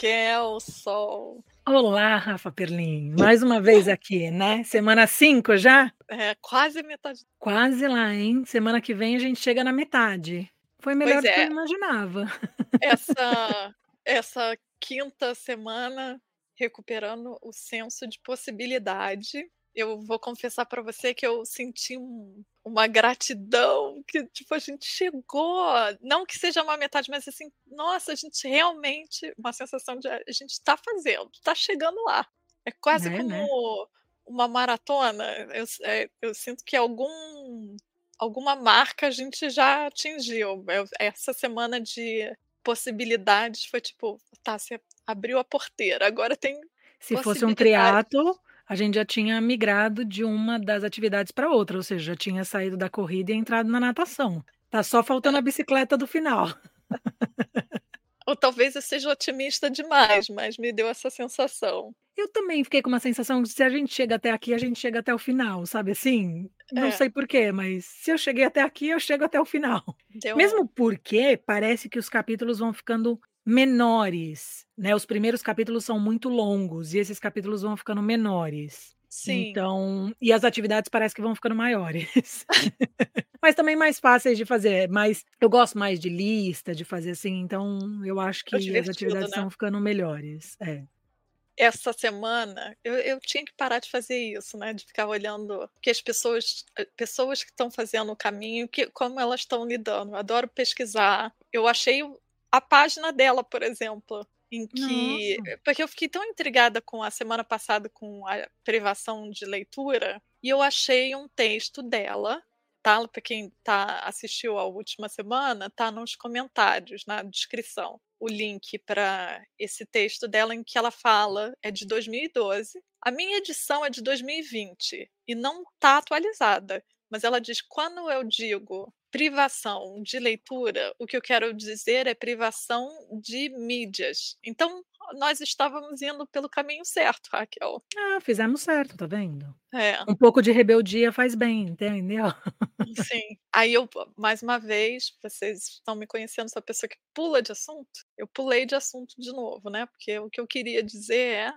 Raquel Sol. Olá, Rafa Perlin. Mais uma vez aqui, né? Semana 5 já? É, quase metade. Quase lá, hein? Semana que vem a gente chega na metade. Foi melhor Pois do que eu é. imaginava. Essa, essa quinta semana recuperando o senso de possibilidade. Eu vou confessar para você que eu senti um- uma gratidão que tipo a gente chegou, não que seja uma metade, mas assim, nossa, a gente realmente uma sensação de a gente está fazendo, está chegando lá. É quase É, como né? uma maratona. Eu, é, eu sinto que algum alguma marca a gente já atingiu. Eu- essa semana de possibilidades foi tipo, tá, você abriu a porteira, agora tem Se fosse um triatlo, a gente já tinha migrado de uma das atividades para outra, ou seja, já tinha saído da corrida e entrado na natação. Tá só faltando a bicicleta do final. Ou talvez eu seja otimista demais, mas me deu essa sensação. Eu também fiquei com uma sensação de se a gente chega até aqui, a gente chega até o final, sabe assim? Não É. sei porquê, mas se eu cheguei até aqui, eu chego até o final. Deu Mesmo porque parece que os capítulos vão ficando menores, né? Os primeiros capítulos são muito longos e esses capítulos vão ficando menores. Sim. Então, e as atividades parece que vão ficando maiores. Mas também mais fáceis de fazer, mas eu gosto mais de lista, de fazer assim, então eu acho que as atividades né? estão ficando melhores. É. essa semana eu, eu tinha que parar de fazer isso, né? De ficar olhando que as pessoas, eh, pessoas que estão fazendo o caminho, que, como elas estão lidando. Eu adoro pesquisar. Eu achei a página dela, por exemplo, em que. Nossa. Porque eu fiquei tão intrigada com a semana passada com a privação de leitura, e eu achei um texto dela. Tá, para quem tá, assistiu a última semana, tá nos comentários, na descrição, o link para esse texto dela em que ela fala, é de 2012. A minha edição é de 2020 e não está atualizada, mas ela diz: quando eu digo privação de leitura, o que eu quero dizer é privação de mídias. Então, nós estávamos indo pelo caminho certo, Raquel. Ah, fizemos certo, tá vendo? É. Um pouco de rebeldia faz bem, entendeu? Sim. Aí eu, mais uma vez, vocês estão me conhecendo, sou a pessoa que pula de assunto. Eu pulei de assunto de novo, né? Porque o que eu queria dizer é.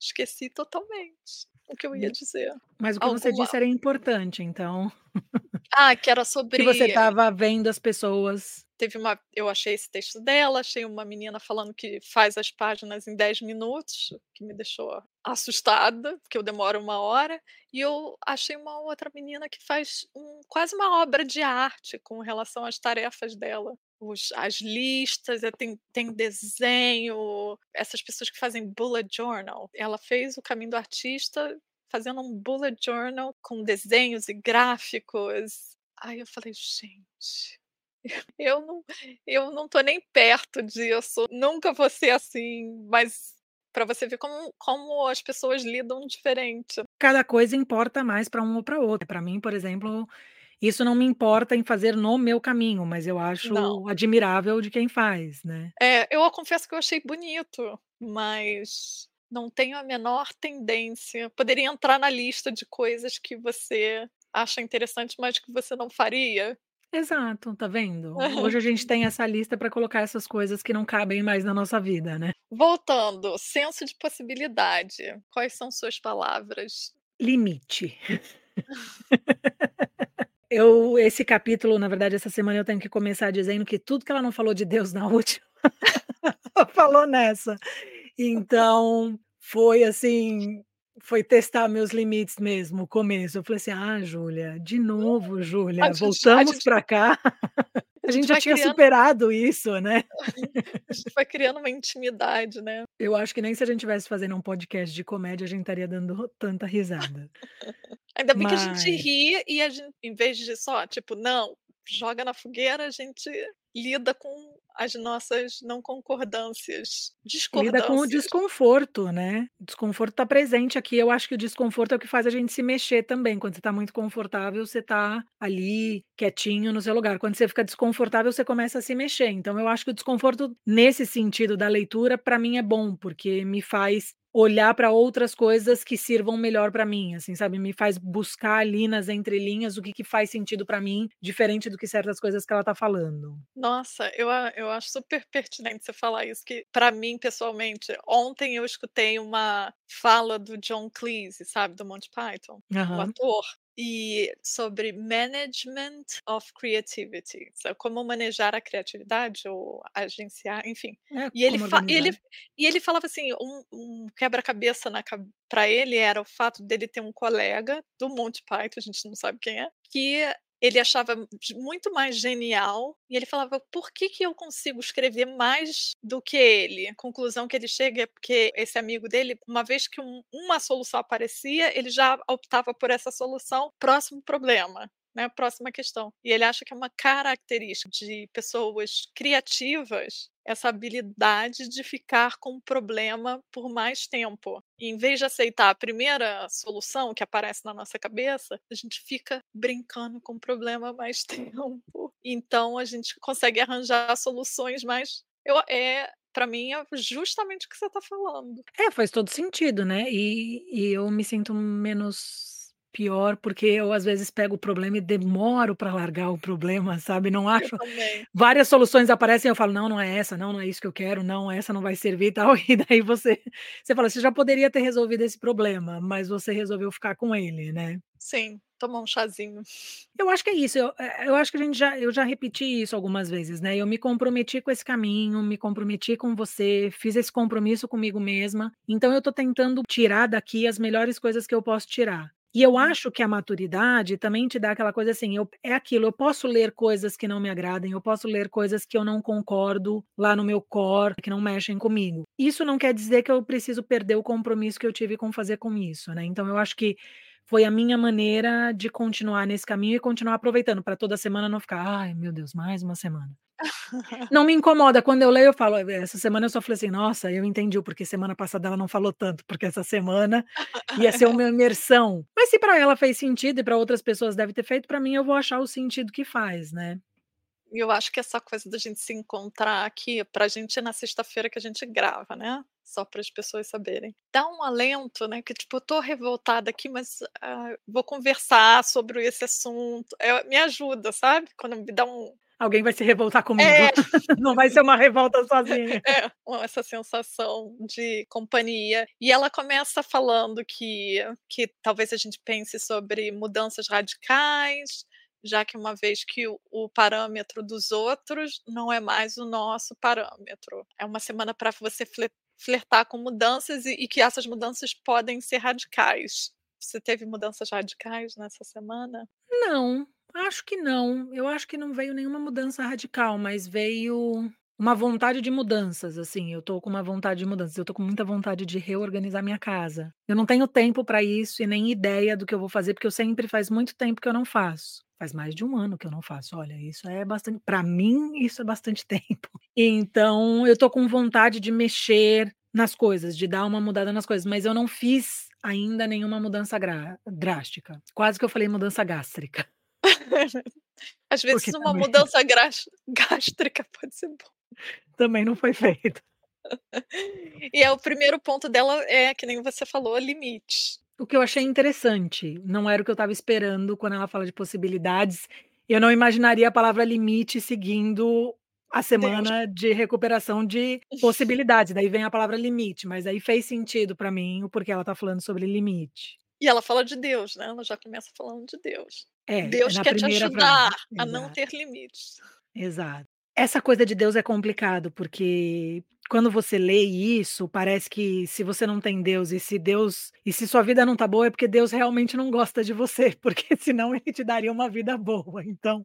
Esqueci totalmente o que eu ia dizer. Mas o que você Alguma- disse era importante, então. Ah, que era sobre. Que você estava vendo as pessoas. Teve uma. Eu achei esse texto dela, achei uma menina falando que faz as páginas em 10 minutos, que me deixou assustada, porque eu demoro uma hora. E eu achei uma outra menina que faz um- quase uma obra de arte com relação às tarefas dela. Os- as listas, tem, tem desenho, essas pessoas que fazem bullet journal. Ela fez o caminho do artista fazendo um bullet journal com desenhos e gráficos. Aí eu falei, gente, eu não, eu não tô nem perto disso, nunca vou ser assim, mas para você ver como, como as pessoas lidam diferente. Cada coisa importa mais para um ou para outro. Para mim, por exemplo, isso não me importa em fazer no meu caminho, mas eu acho Não. admirável de quem faz, né? É, eu confesso que eu achei bonito, mas não tenho a menor tendência. Poderia entrar na lista de coisas que você acha interessante, mas que você não faria. Exato, tá vendo? Hoje a gente tem essa lista para colocar essas coisas que não cabem mais na nossa vida, né? Voltando, senso de possibilidade. Quais são suas palavras? Limite. Eu, esse capítulo, na verdade, essa semana eu tenho que começar dizendo que tudo que ela não falou de Deus na última, falou nessa. Então, foi assim, foi testar meus limites mesmo, o começo. Eu falei assim: "Ah, Júlia, de novo, Júlia, voltamos para cá". A gente já tinha criando- superado isso, né? A gente vai criando uma intimidade, né? Eu acho que nem se a gente tivesse fazendo um podcast de comédia, a gente estaria dando tanta risada. Ainda bem que a gente Mas- ri e a gente, em vez de só, tipo, não, joga na fogueira, a gente lida com as nossas não concordâncias, Lida discordâncias. com o desconforto, né? O desconforto está presente aqui. Eu acho que o desconforto é o que faz a gente se mexer também. Quando você está muito confortável, você está ali quietinho no seu lugar. Quando você fica desconfortável, você começa a se mexer. Então, eu acho que o desconforto, nesse sentido da leitura, para mim é bom, porque me faz olhar pra outras coisas que sirvam melhor pra mim, assim, sabe, me faz buscar ali nas entrelinhas o que que faz sentido pra mim, diferente do que certas coisas que ela tá falando. Nossa, eu a eu acho super pertinente você falar isso, que pra mim pessoalmente, ontem eu escutei uma fala do John Cleese, sabe, do Monty Python, o Aham. ator, e sobre management of creativity, como manejar a criatividade ou agenciar, enfim. É, E ele ele e ele falava assim, um um quebra-cabeça pra ele era o fato dele ter um colega do Monty Python, a gente não sabe quem é, que ele achava muito mais genial, e ele falava: "Por que que eu consigo escrever mais do que ele?". A conclusão que ele chega é porque esse amigo dele, uma vez que um uma solução aparecia, ele já optava por essa solução, próximo problema, né, próxima questão. E ele acha que é uma característica de pessoas criativas, essa habilidade de ficar com o problema por mais tempo. Em vez de aceitar a primeira solução que aparece na nossa cabeça, a gente fica brincando com o problema mais tempo. Então a gente consegue arranjar soluções mais eu eh, pra mim é justamente o que você tá falando. É, faz todo sentido, né, e e eu me sinto menos pior, porque eu às vezes pego o problema e demoro pra largar o problema, sabe, não acho várias soluções aparecem eu falo: "Não, não é essa, não, não é isso que eu quero, não, essa não vai servir e tal", e daí você você fala: "Você já poderia ter resolvido esse problema, mas você resolveu ficar com ele", né. Sim, tomar um chazinho. Eu acho que é isso, eu eh, eu acho que a gente já eu já repeti isso algumas vezes, né, eu me comprometi com esse caminho, me comprometi com você, fiz esse compromisso comigo mesma, então eu tô tentando tirar daqui as melhores coisas que eu posso tirar. E eu acho que a maturidade também te dá aquela coisa assim, eu é aquilo, eu posso ler coisas que não me agradem, eu posso ler coisas que eu não concordo lá no meu core, que não mexem comigo. Isso não quer dizer que eu preciso perder o compromisso que eu tive com fazer com isso, né, então eu acho que foi a minha maneira de continuar nesse caminho e continuar aproveitando, pra toda semana não ficar: "Ai meu Deus, mais uma semana". Não me incomoda, quando eu leio eu falo: "Eh, essa semana eu só falei assim: 'Nossa, eu entendi o porquê semana passada ela não falou tanto, porque essa semana ia ser uma imersão'". Mas se pra ela fez sentido e pra outras pessoas deve ter feito, pra mim eu vou achar o sentido que faz, né. E eu acho que essa coisa da gente se encontrar aqui, pra gente é na sexta-feira que a gente grava, né, só para as pessoas saberem. Dá um alento, né, que tipo eu tô revoltada aqui, mas, ah, vou conversar sobre esse assunto, eh, me ajuda, sabe, quando me dá um Alguém vai se revoltar comigo, É. não vai ser uma revolta sozinha. É, essa sensação de companhia. E ela começa falando que que talvez a gente pense sobre mudanças radicais, já que uma vez que o o parâmetro dos outros não é mais o nosso parâmetro. É uma semana pra você fle flertar com mudanças e e que essas mudanças podem ser radicais. Você teve mudanças radicais nessa semana? Não, acho que não. Eu acho que não veio nenhuma mudança radical, mas veio uma vontade de mudanças, assim, eu tô com uma vontade de mudanças, eu tô com muita vontade de reorganizar minha casa. Eu não tenho tempo pra isso e nem ideia do que eu vou fazer, porque eu sempre faz muito tempo que eu não faço. Faz mais de 1 ano que eu não faço, olha, isso é bastan pra mim isso é bastante tempo. Então eu tô com vontade de mexer nas coisas, de dar uma mudada nas coisas, mas eu não fiz ainda nenhuma mudança drástica. Quase que eu falei mudança gástrica. Às vezes Porque uma também mudança gástrica pode ser bom. também não foi feito. E é o primeiro ponto dela é que nem você falou, limites. O que eu achei interessante, não era o que eu estava esperando quando ela fala de possibilidades, eu não imaginaria a palavra limite seguindo a Deus. semana de recuperação de possibilidades, daí vem a palavra limite, mas aí fez sentido pra mim o porquê ela tá falando sobre limite. E ela fala de Deus, né, ela já começa falando de Deus. É, Deus quer te ajudar a não ter limites. Exato. Essa coisa de Deus é complicado, porque quando você lê isso, parece que se você não tem Deus e se Deus e se sua vida não tá boa é porque Deus realmente não gosta de você, porque senão ele te daria uma vida boa, então,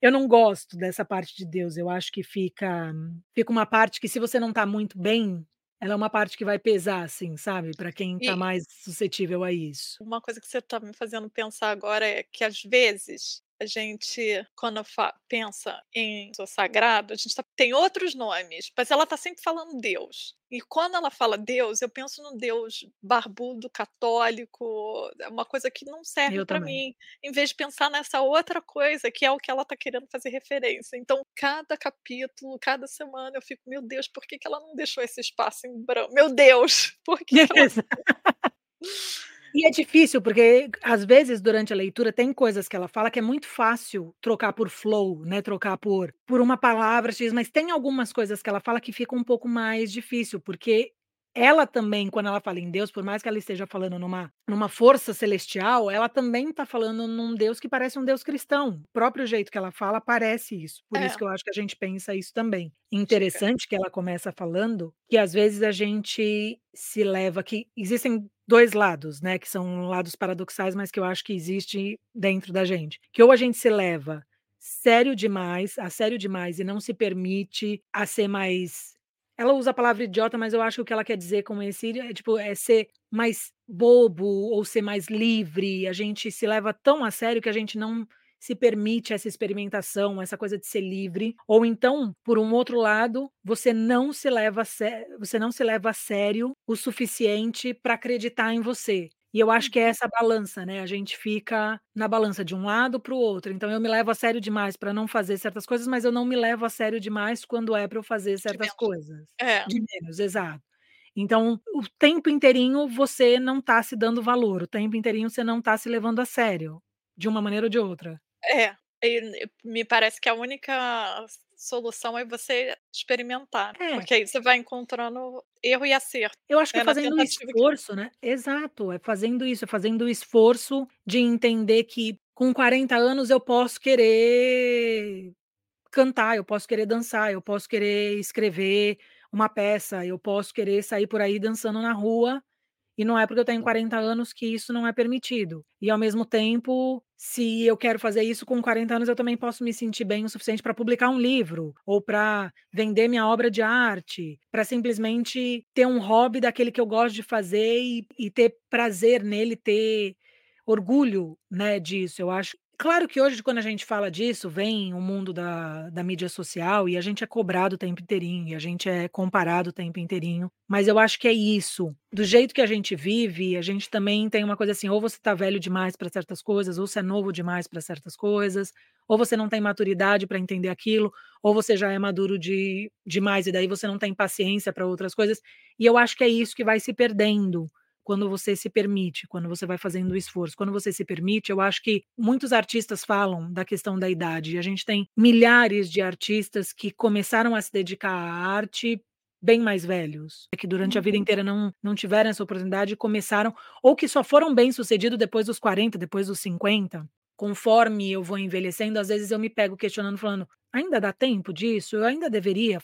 eu não gosto dessa parte de Deus, eu acho que fica fica uma parte que se você não tá muito bem, ela é uma parte que vai pesar, assim, sabe, pra quem tá E mais suscetível a isso. Uma coisa que você tá me fazendo pensar agora é que às vezes a gente, quando pensa em o sagrado, a gente tá tem outros nomes, mas ela tá sempre falando Deus. E quando ela fala Deus, eu penso num Deus barbudo, católico, é uma coisa que não serve para mim, em vez de pensar nessa outra coisa que é o que ela tá querendo fazer referência. Então, cada capítulo, cada semana eu fico: "Meu Deus, por que que ela não deixou esse espaço em branco? Meu Deus, por que que ela" E é difícil, porque às vezes durante a leitura tem coisas que ela fala que é muito fácil trocar por flow, né, trocar por por uma palavra X, mas tem algumas coisas que ela fala que fica um pouco mais difícil, porque ela também, quando ela fala em Deus, por mais que ela esteja falando numa numa força celestial, ela também tá falando num Deus que parece um Deus cristão. O próprio jeito que ela fala parece isso, por isso É. que eu acho que a gente pensa isso também. Interessante que ela começa falando que às vezes a gente se leva que existem 2 lados, né, que são lados paradoxais, mas que eu acho que existe dentro da gente, que ou a gente se leva sério demais a sério demais e não se permite a ser mais ela usa a palavra idiota, mas eu acho que o que ela quer dizer com esse é tipo, é ser mais bobo ou ser mais livre, a gente se leva tão a sério que a gente não se permite essa experimentação, essa coisa de ser livre, ou então, por um outro lado, você não se leva a sé você não se leva a sério o suficiente pra acreditar em você. E eu acho que é Uhum. essa balança, né, a gente fica na balança de um lado para o outro, então eu me levo a sério demais pra não fazer certas coisas, mas eu não me levo a sério demais quando é pra eu fazer certas coisas. É. De menos, exato. Então, o tempo inteirinho você não tá se dando valor, o tempo inteirinho você não tá se levando a sério, de uma maneira ou de outra. É, e me parece que a única solução é você experimentar, É. porque aí você vai encontrando erro e acerto. Eu acho que é É na fazendo o tentativa que esforço, né exato, é fazendo isso, é fazendo o esforço de entender que com 40 anos eu posso querer cantar, eu posso querer dançar, eu posso querer escrever uma peça, eu posso querer sair por aí dançando na rua, e não é porque eu tenho 40 anos que isso não é permitido. E ao mesmo tempo, se eu quero fazer isso com 40 anos, eu também posso me sentir bem o suficiente pra publicar um livro, ou pra vender minha obra de arte, pra simplesmente ter um hobby daquele que eu gosto de fazer e e ter prazer nele, ter orgulho, né, disso, eu acho claro que hoje quando a gente fala disso, vem o mundo da da mídia social e a gente é cobrado o tempo inteirinho, e a gente é comparado o tempo inteirinho, mas eu acho que é isso, do jeito que a gente vive, a gente também tem uma coisa assim, ou você tá velho demais pra certas coisas, ou você é novo demais pra certas coisas, ou você não tem maturidade pra entender aquilo, ou você já é maduro de demais e daí você não tem paciência pra outras coisas, e eu acho que é isso que vai se perdendo, quando você se permite, quando você vai fazendo o esforço. Quando você se permite, eu acho que muitos artistas falam da questão da idade, e a gente tem milhares de artistas que começaram a se dedicar à arte bem mais velhos, que durante a vida Uhum. inteira não não tiveram essa oportunidade e começaram ou que só foram bem-sucedido depois dos 40, depois dos 50. Conforme eu vou envelhecendo, às vezes eu me pego questionando falando: "Ainda dá tempo disso? Eu ainda deveria?".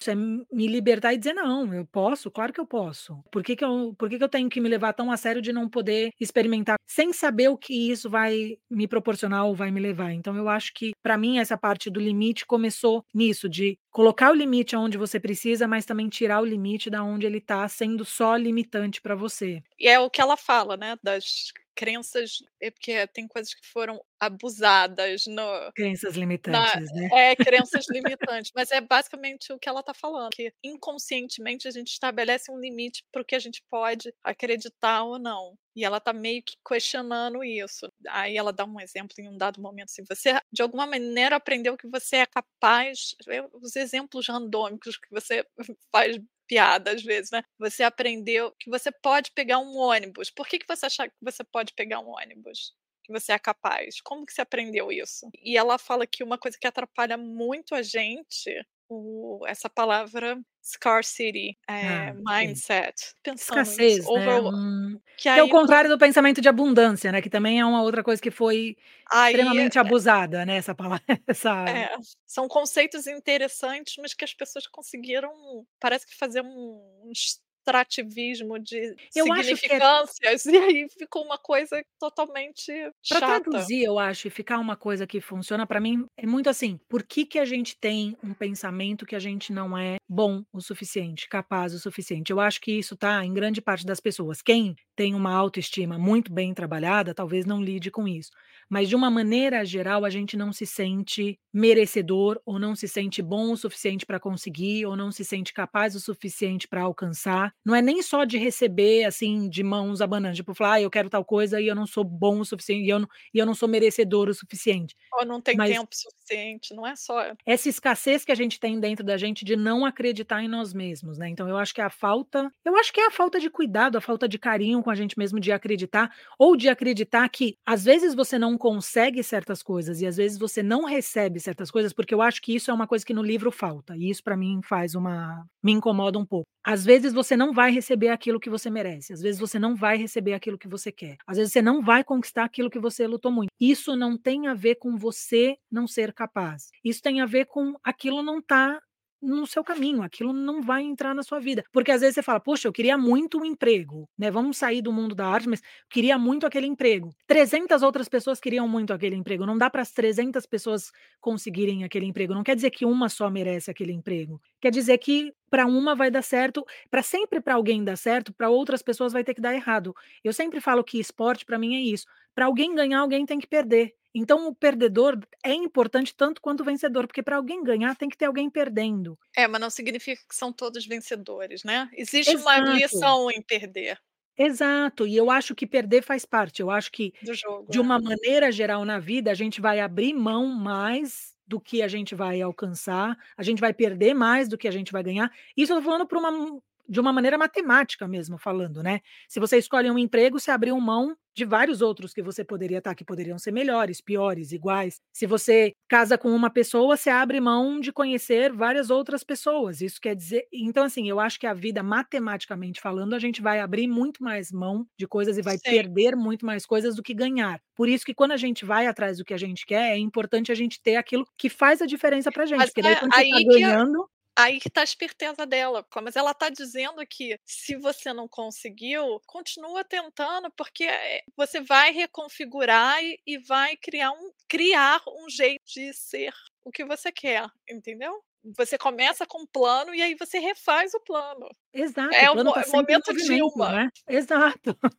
Me libertar e dizer: "Não, eu posso, claro que eu posso. Por que que eu por que que eu tenho que me levar tão a sério de não poder experimentar, sem saber o que isso vai me proporcionar ou vai me levar?". Então eu acho que, pra mim, essa parte do limite começou nisso, de colocar o limite aonde você precisa, mas também tirar o limite da onde ele tá sendo só limitante pra você. E é o que ela fala, né, das crenças é porque tem coisas que foram abusadas no Crenças na limitantes, né. é, crenças limitantes, mas é basicamente o que ela tá falando, que inconscientemente a gente estabelece um limite para o que a gente pode acreditar ou não, e ela tá meio que questionando isso. Aí ela dá um exemplo em um dado momento, assim: "Você, de alguma maneira, aprendeu que você é capaz" os exemplos randômicos que você faz piada às vezes, né. "Você aprendeu que você pode pegar um ônibus. Por que que você acha que você pode pegar um ônibus? Que você é capaz? Como que você aprendeu isso?". E ela fala que uma coisa que atrapalha muito a gente, o essa palavra scarcity, Ah, eh, sim. mindset, pensando Escassez, né, over um que que é o aí contrário do pensamento de abundância, né, que também é uma outra coisa que foi Aí é extremamente abusada, né, essa palavra, essa É, são conceitos interessantes, mas que as pessoas conseguiram, parece que fazer um uns extrativismo de Eu é significâncias, e aí ficou uma coisa totalmente Pra chata. traduzir, eu acho, e ficar uma coisa que funciona pra mim, é muito assim: por que que a gente tem um pensamento que a gente não é bom o suficiente, capaz o suficiente? Eu acho que isso tá em grande parte das pessoas. Quem tem uma autoestima muito bem trabalhada, talvez não lide com isso. Mas de uma maneira geral, a gente não se sente merecedor, ou não se sente bom o suficiente pra conseguir, ou não se sente capaz o suficiente pra alcançar. Não é nem só de receber, assim, de mãos abanando, tipo falar: "Ai, eu quero tal coisa e eu não sou bom o suficiente, e eu não e eu não sou merecedor o suficiente". Ou não tem Mas tempo suficiente, não é só essa escassez que a gente tem dentro da gente de não acreditar em nós mesmos, né, então eu acho que é a falta eu acho que é a falta de cuidado, a falta de carinho com a gente mesmo de acreditar, ou de acreditar que, às vezes, você não consegue certas coisas e às vezes você não recebe certas coisas, porque eu acho que isso é uma coisa que no livro falta, e isso pra mim faz uma me incomoda um pouco. Às vezes você não vai receber aquilo que você merece, às vezes você não vai receber aquilo que você quer, às vezes você não vai conquistar aquilo que você lutou muito. Isso não tem a ver com você não ser capaz, isso tem a ver com aquilo não tá no seu caminho, aquilo não vai entrar na sua vida. Porque às vezes você fala: "Poxa, eu queria muito um emprego", né, vamos sair do mundo da arte, mas queria muito aquele emprego. 300 outras pessoas queriam muito aquele emprego, não dá para as 300 pessoas conseguirem aquele emprego, não quer dizer que uma só merece aquele emprego, quer dizer que pra uma vai dar certo, pra sempre pra alguém dar certo, pra outras pessoas vai ter que dar errado. Eu sempre falo que esporte pra mim é isso, pra alguém ganhar, alguém tem que perder. Então o perdedor é importante tanto quanto o vencedor, porque pra alguém ganhar tem que ter alguém perdendo. É, mas não significa que são todos vencedores, né. Existe uma Exato. lição em perder. Exato, e eu acho que perder faz parte, eu acho que, jogo, de é. uma maneira geral na vida, a gente vai abrir mão mais do que a gente vai alcançar, a gente vai perder mais do que a gente vai ganhar. Isso eu tô falando pra uma de uma maneira matemática mesmo falando, né. Se você escolhe um emprego, você abriu mão de vários outros que você poderia estar, que poderiam ser melhores, piores, iguais. Se você casa com uma pessoa, você abre mão de conhecer várias outras pessoas, isso quer dizer então, assim, eu acho que a vida, matematicamente falando, a gente vai abrir muito mais mão de coisas e vai Sim. perder muito mais coisas do que ganhar. Por isso que quando a gente vai atrás do que a gente quer, é importante a gente ter aquilo que faz a diferença pra gente, Mas porque daí é quando você tá ganhando aí que tá a esperteza dela, mas ela tá dizendo que se você não conseguiu, continua tentando, porque, eh, você vai reconfigurar e e vai criar um criar um jeito de ser o que você quer, entendeu. Você começa com um plano e aí você refaz o plano. Exato, É o plano tá em momento Dilma. né. Exato.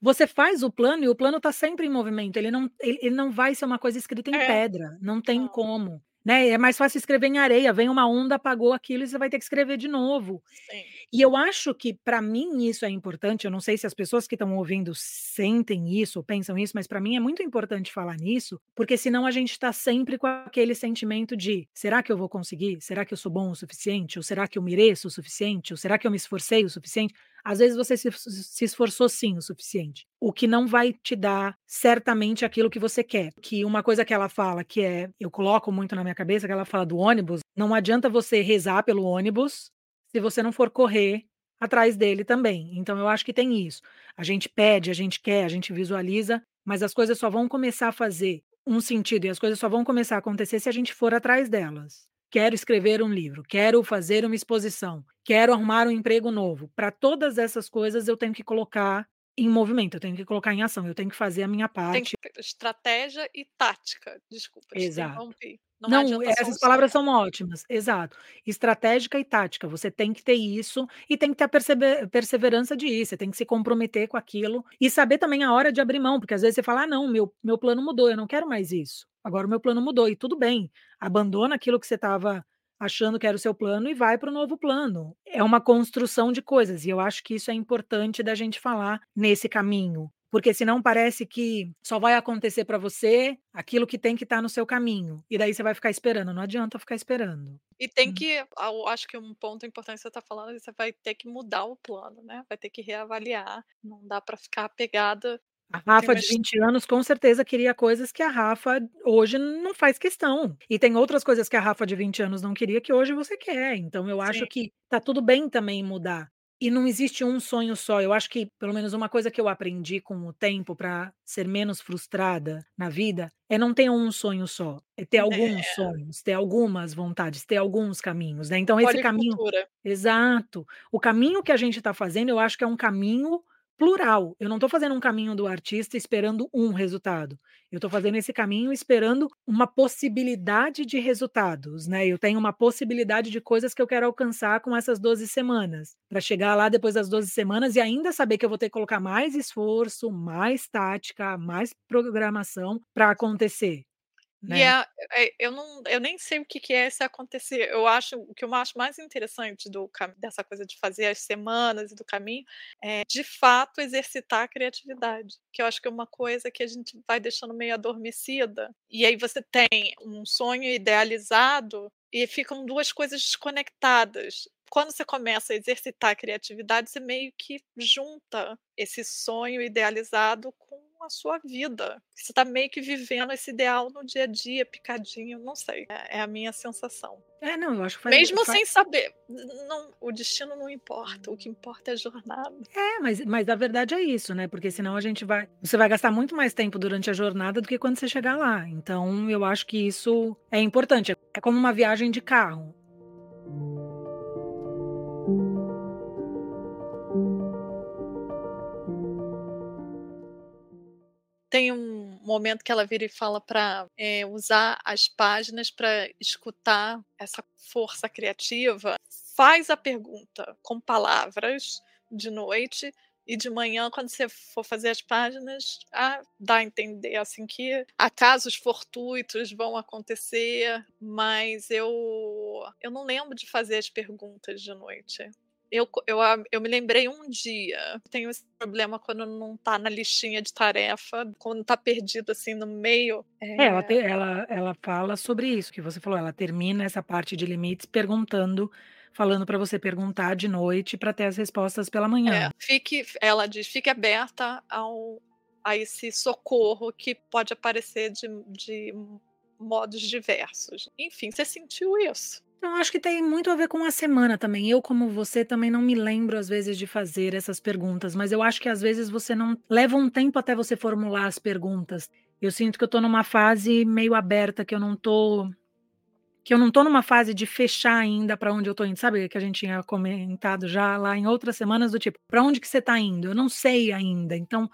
Você faz o plano e o plano tá sempre em movimento, ele não ele ele não vai ser uma coisa escrita em É. pedra, não tem como, né. É mais fácil escrever em areia, vem uma onda, apagou aquilo e você vai ter que escrever de novo. Sim. E eu acho que pra mim isso é importante, eu não sei se as pessoas que estão ouvindo sentem isso ou pensam isso, mas pra mim é muito importante falar nisso, porque senão a gente tá sempre com aquele sentimento de: "Será que eu vou conseguir? Será que eu sou bom o suficiente? Ou será que eu mereço o suficiente? Ou será que eu me esforcei o suficiente?". Às vezes você se se esforçou sim o suficiente, o que não vai te dar certamente aquilo que você quer, que uma coisa que ela fala que é eu coloco muito na minha cabeça, que ela fala do ônibus, não adianta você rezar pelo ônibus, se você não for correr atrás dele também. Então eu acho que tem isso, a gente pede, a gente quer, a gente visualiza, mas as coisas só vão começar a fazer um sentido e as coisas só vão começar a acontecer se a gente for atrás delas. Quero escrever um livro, quero fazer uma exposição, quero arrumar um emprego novo, pra todas essas coisas eu tenho que colocar em movimento, eu tenho que colocar em ação, eu tenho que fazer a minha Tem que parte. estratégia e tática. Desculpa, Exato. Não Não, essas palavras são ótimas, exato. Estratégica e tática, você tem que ter isso e tem que ter a persever perseverança de ir, você tem que se comprometer com aquilo e saber também a hora de abrir mão, porque às vezes você fala: "Ah não, meu meu plano mudou, eu não quero mais isso, agora o meu plano mudou", e tudo bem, abandona aquilo que você estava achando que era o seu plano e vai para o novo plano. É uma construção de coisas e eu acho que isso é importante da gente falar nesse caminho, porque senão parece que só vai acontecer pra você aquilo que tem que estar no seu caminho, e daí você vai ficar esperando, não adianta ficar esperando. E tem Hum. que o acho que um ponto importante que você tá falando, você vai ter que mudar o plano, né, vai ter que reavaliar, não dá pra ficar apegada A Rafa de his 20 anos com certeza queria coisas que a Rafa hoje não faz questão, e tem outras coisas que a Rafa de 20 anos não queria que hoje você quer, então eu acho Sim. que tá tudo bem também mudar. E não existe um sonho só. Eu acho que, pelo menos uma coisa que eu aprendi com o tempo para ser menos frustrada na vida, é não ter um sonho só, é ter alguns É. sonhos, ter algumas vontades, ter alguns caminhos, né. Então esse caminho exato. O caminho que a gente tá fazendo, eu acho que é um caminho plural. Eu não tô fazendo um caminho do artista esperando um resultado. Eu tô fazendo esse caminho esperando uma possibilidade de resultados, né. Eu tenho uma possibilidade de coisas que eu quero alcançar com essas 12 semanas, pra chegar lá depois das 12 semanas e ainda saber que eu vou ter que colocar mais esforço, mais tática, mais programação pra acontecer, E né. a eh, eu não eu nem sei o que que é esse acontecer. Eu acho o que eu acho mais interessante do dessa coisa de fazer as semanas e do caminho, é de fato exercitar a criatividade, que eu acho que é uma coisa que a gente vai deixando meio adormecida, e aí você tem um sonho idealizado e ficam 2 coisas desconectadas. Quando você começa a exercitar a criatividade, você meio que junta esse sonho idealizado com a sua vida. Você tá meio que vivendo esse ideal no dia a dia, picadinho, não sei, é é a minha sensação. É, não, eu acho que faz Mesmo fa sem saber, não o destino não importa, o que importa é a jornada. É, mas mas a verdade é isso, né, porque senão a gente vai você vai gastar muito mais tempo durante a jornada do que quando você chegar lá. Então eu acho que isso é importante. É como uma viagem de carro. Tem um momento que ela vira e fala pra, eh, usar as páginas pra escutar essa força criativa. Faz a pergunta com palavras de noite e de manhã quando você for fazer as páginas, ah, dá a entender, assim, que acasos fortuitos vão acontecer, mas eu eu não lembro de fazer as perguntas de noite. Eu eu eu me lembrei um dia, tenho esse problema quando não tá na listinha de tarefa, quando tá perdido, assim, no meio, É, ela eh te ela ela fala sobre isso que você falou, ela termina essa parte de limites perguntando falando pra você perguntar de noite pra ter as respostas pela É, manhã. fique ela diz: "Fique aberta ao a esse socorro que pode aparecer de de modos diversos". Enfim, você sentiu isso? Eu acho que tem muito a ver com a semana também. Eu, como você, também não me lembro, às vezes, de fazer essas perguntas, mas eu acho que, às vezes, você não leva um tempo até você formular as perguntas. Eu sinto que eu tô numa fase meio aberta, que eu não tô que eu não tô numa fase de fechar ainda pra onde eu tô indo. Sabe, que a gente tinha comentado já lá em outras semanas, do tipo: "Pra onde que você tá indo?". Eu não sei ainda, então,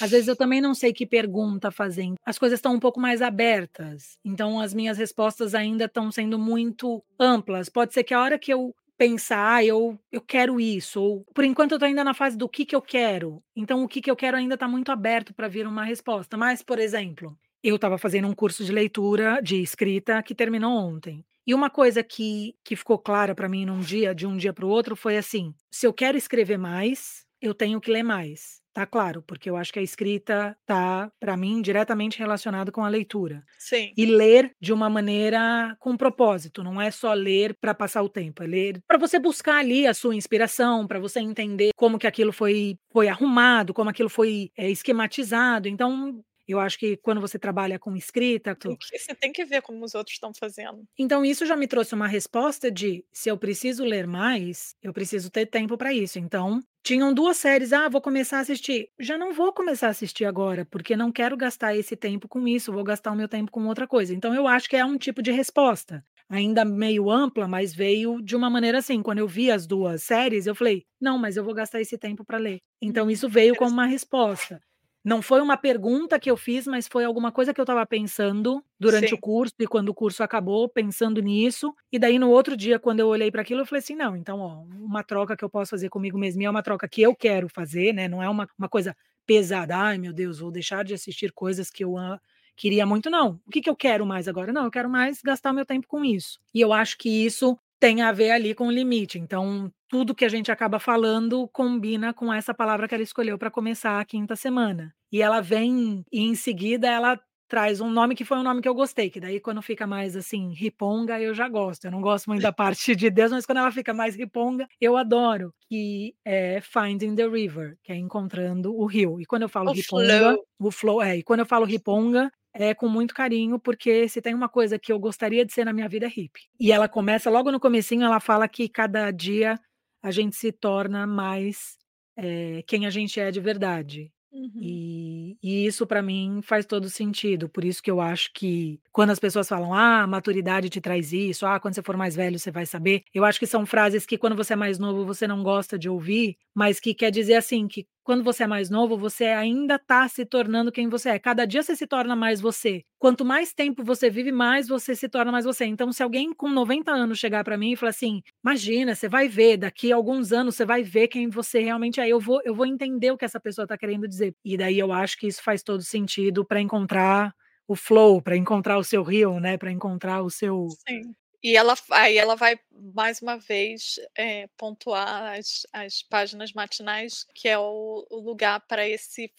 às vezes, eu também não sei que pergunta fazer. As coisas estão um pouco mais abertas, então as minhas respostas ainda estão sendo muito amplas. Pode ser que a hora que eu pensar: "Ah, eu eu quero isso", ou por enquanto eu tô ainda na fase do que que eu quero, então o que que eu quero ainda tá muito aberto pra vir uma resposta. Mas, por exemplo, eu estava fazendo um curso de leitura de escrita que terminou ontem, e uma coisa que que ficou clara pra mim num dia de um dia para o outro foi assim: se eu quero escrever mais, eu tenho que ler mais. Tá claro, porque eu acho que a escrita tá, pra mim, diretamente relacionado com a leitura. Sim. E ler de uma maneira com propósito, não é só ler pra passar o tempo, é ler pra você buscar ali a sua inspiração, pra você entender como que aquilo foi foi arrumado, como aquilo foi, eh, esquematizado. Então, eu acho que quando você trabalha com escrita tu você tem que ver como os outros estão fazendo. Então isso já me trouxe uma resposta de: se eu preciso ler mais, eu preciso ter tempo pra isso. Então, tinham 2 séries: "Ah, vou começar a assistir". Já não vou começar a assistir agora, porque não quero gastar esse tempo com isso, vou gastar o meu tempo com outra coisa. Então eu acho que é um tipo de resposta, ainda meio ampla, mas veio de uma maneira assim, quando eu vi as 2 séries, eu falei: "Não, mas eu vou gastar esse tempo pra ler". Então Hum, isso veio como uma resposta. Não foi uma pergunta que eu fiz, mas foi alguma coisa que eu estava pensando durante o Sim. curso e quando o curso acabou, pensando nisso, e daí no outro dia, quando eu olhei pra aquilo, eu falei assim: "Não, então, ó, uma troca que eu posso fazer comigo mesma e é uma troca que eu quero fazer, né, não é uma uma coisa pesada. 'Ai, meu Deus, vou deixar de assistir coisas que eu a queria muito'". Não, o que que eu quero mais agora? Não, eu quero mais gastar o meu tempo com isso. E eu acho que isso tem a ver ali com o limite. Então, tudo que a gente acaba falando combina com essa palavra que ela escolheu pra começar a 5ª semana. E ela vem e em seguida ela traz um nome que foi um nome que eu gostei, que daí quando fica mais, assim, riponga, eu já gosto. Eu não gosto muito da parte de Deus, mas quando ela fica mais riponga, eu adoro, que é Finding the River, que é encontrando o rio. E quando eu falo O riponga flow. o flow é, e quando eu falo riponga, é com muito carinho, porque se tem uma coisa que eu gostaria de ser na minha vida é hippie. E ela começa logo no comecinho, ela fala que cada dia a gente se torna mais, eh, quem a gente é de verdade. Uhum. E e isso pra mim faz todo sentido, por isso que eu acho que quando as pessoas falam: "Ah, a maturidade te traz isso, ah, quando você for mais velho você vai saber", eu acho que são frases que quando você é mais novo você não gosta de ouvir, mas que quer dizer, assim, que quando você é mais novo você ainda tá se tornando quem você é, cada dia você se torna mais você. Quanto mais tempo você vive, mais você se torna mais você. Então se alguém com 90 anos chegar pra mim e falar assim: "Imagina, você vai ver, daqui a alguns anos você vai ver quem você realmente é", eu vou eu vou entender o que essa pessoa tá querendo dizer. E daí eu acho que isso faz todo sentido pra encontrar o flow, pra encontrar o seu rio, né, pra encontrar o seu Sim. E ela aí ela vai mais uma vez, eh, pontuar as as páginas matinais, que é o o lugar pra esse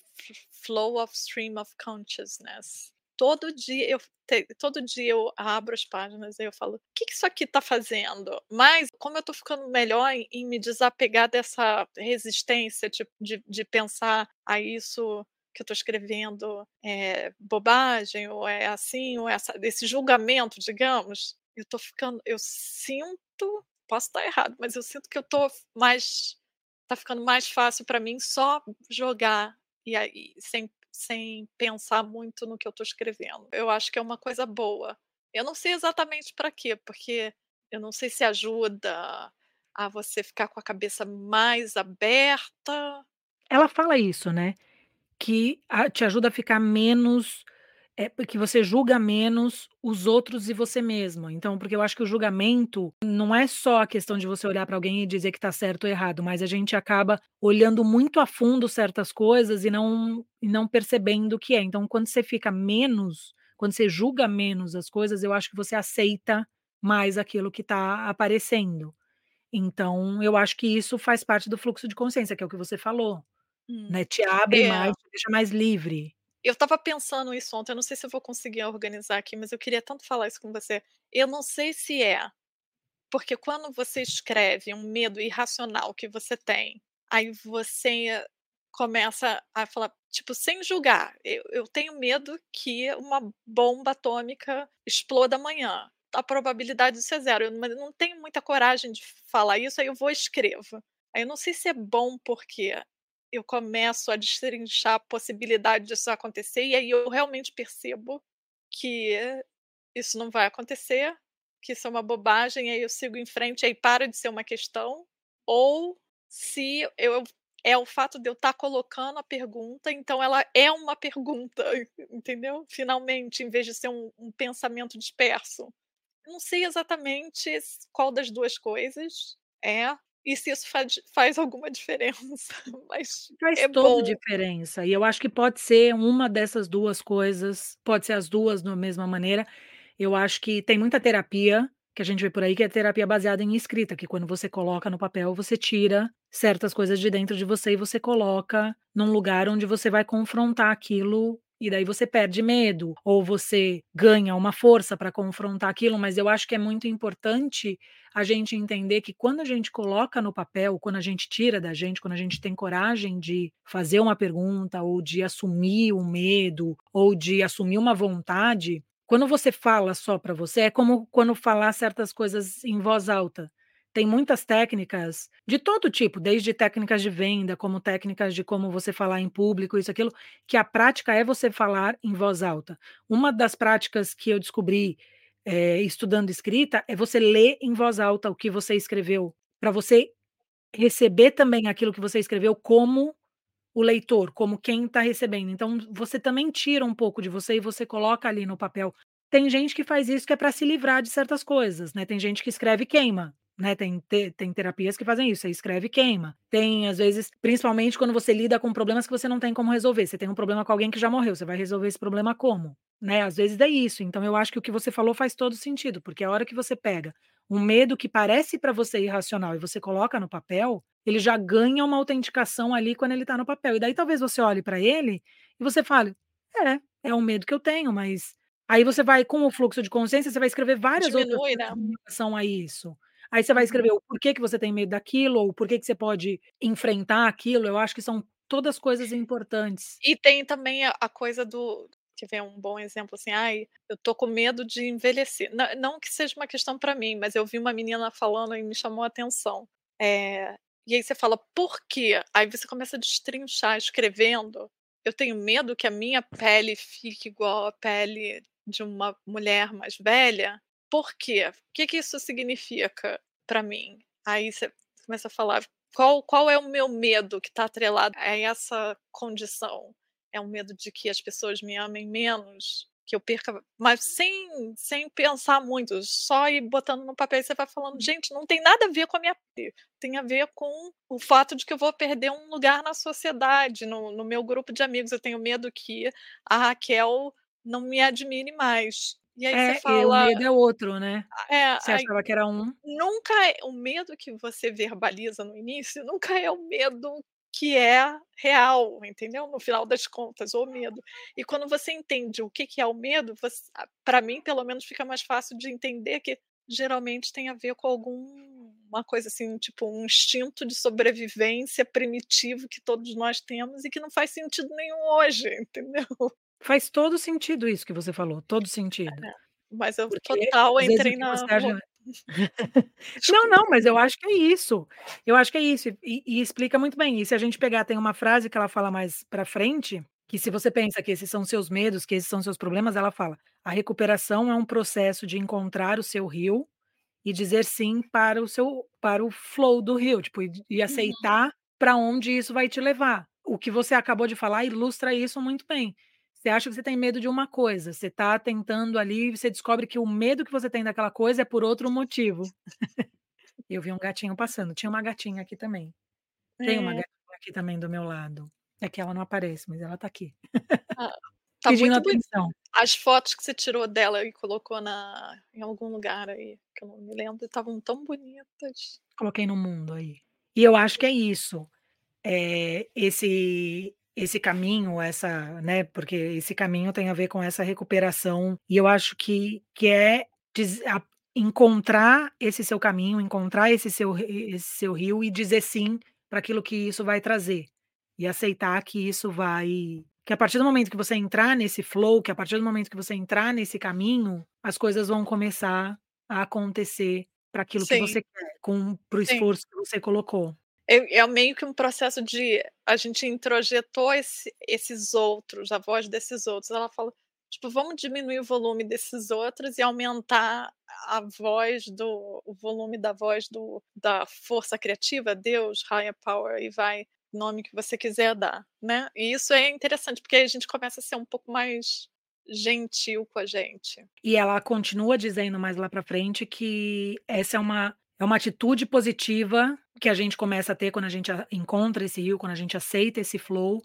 flow of stream of consciousness. Todo dia eu todo dia eu abro as páginas e eu falo: "Que que isso aqui tá fazendo?". Mas como eu tô ficando melhor em em me desapegar dessa resistência de de de pensar: "Ah, isso que eu tô escrevendo é bobagem ou é assim ou é assa", desse julgamento, digamos, eu tô ficando eu sinto, posso estar errado, mas eu sinto que eu tô mais tá ficando mais fácil pra mim só jogar, e aí sem sem pensar muito no que eu tô escrevendo. Eu acho que é uma coisa boa. Eu não sei exatamente pra quê, porque eu não sei se ajuda a você ficar com a cabeça mais aberta. Ela fala isso, né, que te ajuda a ficar menos eh, porque você julga menos os outros e você mesma. Então porque eu acho que o julgamento não é só a questão de você olhar pra alguém e dizer que tá certo ou errado, mas a gente acaba olhando muito a fundo certas coisas e não e não percebendo o que é. Então quando você fica menos quando você julga menos as coisas, eu acho que você aceita mais aquilo que tá aparecendo. Então eu acho que isso faz parte do fluxo de consciência, que é o que você falou, Hum. né, te abre mais, É. te deixa mais livre. Eu estava pensando isso ontem, eu não sei se eu vou conseguir organizar aqui, mas eu queria tanto falar isso com você. Eu não sei se é, porque quando você escreve um medo irracional que você tem, aí você começa a falar, tipo, sem julgar: "Eu eu tenho medo que uma bomba atômica exploda amanhã, a probabilidade disso é 0", eu não tenho muita coragem de falar isso, aí eu vou escrevo. Aí eu não sei se é bom, porque eu começo a destrinchar a possibilidade disso acontecer, e aí eu realmente percebo que isso não vai acontecer, que isso é uma bobagem, aí eu sigo em frente, aí para de ser uma questão, ou se eu é o fato de eu estar colocando a pergunta, então ela é uma pergunta, entendeu? Finalmente, em vez de ser um um pensamento disperso. Não sei exatamente qual das 2 coisas é, e se isso fa faz alguma diferença, mas Faz é toda diferença, e eu acho que pode ser uma dessas 2 coisas, pode ser as 2 na mesma maneira. Eu acho que tem muita terapia, que a gente vê por aí, que é terapia baseada em escrita, que quando você coloca no papel, você tira certas coisas de dentro de você e você coloca num lugar onde você vai confrontar aquilo, e daí você perde medo, ou você ganha uma força pra confrontar aquilo. Mas eu acho que é muito importante a gente entender que quando a gente coloca no papel, quando a gente tira da gente, quando a gente tem coragem de fazer uma pergunta ou de assumir o medo, ou de assumir uma vontade, quando você fala só pra você, é como quando falar certas coisas em voz alta. Tem muitas técnicas, de todo tipo, desde técnicas de venda, como técnicas de como você falar em público, isso, aquilo, que a prática é você falar em voz alta. Uma das práticas que eu descobri, eh, estudando escrita, é você ler em voz alta o que você escreveu, pra você receber também aquilo que você escreveu como o leitor, como quem tá recebendo. Então você também tira um pouco de você e você coloca ali no papel. Tem gente que faz isso que é pra se livrar de certas coisas, né, tem gente que escreve e queima, né, tem te tem terapias que fazem isso, você escreve e queima. Tem, às vezes principalmente quando você lida com problemas que você não tem como resolver, você tem um problema com alguém que já morreu, você vai resolver esse problema como? Né, às vezes é isso. Então eu acho que o que você falou faz todo sentido, porque a hora que você pega um medo que parece pra você irracional e você coloca no papel, ele já ganha uma autenticação ali quando ele tá no papel. E daí talvez você olhe pra ele e você fale: "É, é um medo que eu tenho", mas aí você vai com o fluxo de consciência, você vai escrever várias outras Diminui, coisas né? em relação a isso. Aí você vai Uhum. escrever o porquê que você tem medo daquilo, ou o porquê que você pode enfrentar aquilo, eu acho que são todas coisas importantes. E tem também a a coisa do quer ver um bom exemplo, assim: "Ai, eu tô com medo de envelhecer", nã não que seja uma questão pra mim, mas eu vi uma menina falando e me chamou a atenção. Eh, e aí você fala: "Por quê?". Aí você começa a destrinchar escrevendo. Eu tenho medo que a minha pele fique igual a pele de uma mulher mais velha. Por quê? O que que isso significa pra mim? Aí você começa a falar: "Qual qual é o meu medo que tá atrelado a essa condição? É um medo de que as pessoas me amem menos? Que eu perca" mas sem sem pensar muito, só ir botando no papel e você vai falando: "Gente, não tem nada a ver com a minha tem a ver com o fato de que eu vou perder um lugar na sociedade, no no meu grupo de amigos. Eu tenho medo que a Raquel não me admire mais". E aí você É, o fala medo é outro, né. é, Você aí achava que era um nunca é o medo que você verbaliza no início, nunca é o medo que é real, entendeu? No final das contas, o medo. E quando você entende o que que é o medo, voc a pra mim, pelo menos, fica mais fácil de entender que geralmente tem a ver com alguma coisa, assim, tipo um instinto de sobrevivência primitivo que todos nós temos e que não faz sentido nenhum hoje, entendeu? Faz todo sentido isso que você falou, todo sentido. É, mas eu Porque, total às entrei na acha não, não, mas eu acho que é isso. Eu acho que é isso e e explica muito bem. E se a gente pegar tem uma frase que ela fala mais pra frente, que se você pensa que esses são seus medos, que esses são seus problemas, ela fala: "A recuperação é um processo de encontrar o seu rio e dizer sim para o seu para o flow do rio", tipo, e e Uhum. aceitar pra onde isso vai te levar. O que você acabou de falar ilustra isso muito bem. Você acha que você tem medo de uma coisa, você tá tentando ali, você descobre que o medo que você tem daquela coisa é por outro motivo. Eu vi um gatinho passando, tinha uma gatinha aqui também. Tem uma É. gatinha aqui também do meu lado. É que ela não aparece, mas ela tá aqui. Ah, tá Pedindo atenção. as fotos que você tirou dela e colocou na em algum lugar aí, que eu não me lembro, estavam tão bonitas. Coloquei no mundo aí. E eu acho que é isso, eh, esse esse caminho, essa né, porque esse caminho tem a ver com essa recuperação e eu acho que que é diz a encontrar esse seu caminho, encontrar esse seu esse seu rio e dizer sim pra aquilo que isso vai trazer. E aceitar que isso vai que a partir do momento que você entrar nesse flow, que a partir do momento que você entrar nesse caminho, as coisas vão começar a acontecer pra aquilo que Sim. você quer, com para o esforço que você colocou. É é meio que um processo de a gente introjetou esse esses outros, a voz desses outros. Ela fala, tipo: "Vamos diminuir o volume desses outros e aumentar a voz do o volume da voz do da força criativa, Deus, higher power", e vai nome que você quiser dar, né. E isso é interessante, porque a gente começa a ser um pouco mais gentil com a gente. E ela continua dizendo mais lá pra frente que essa é uma é uma atitude positiva que a gente começa a ter quando a gente encontra esse rio, quando a gente aceita esse flow,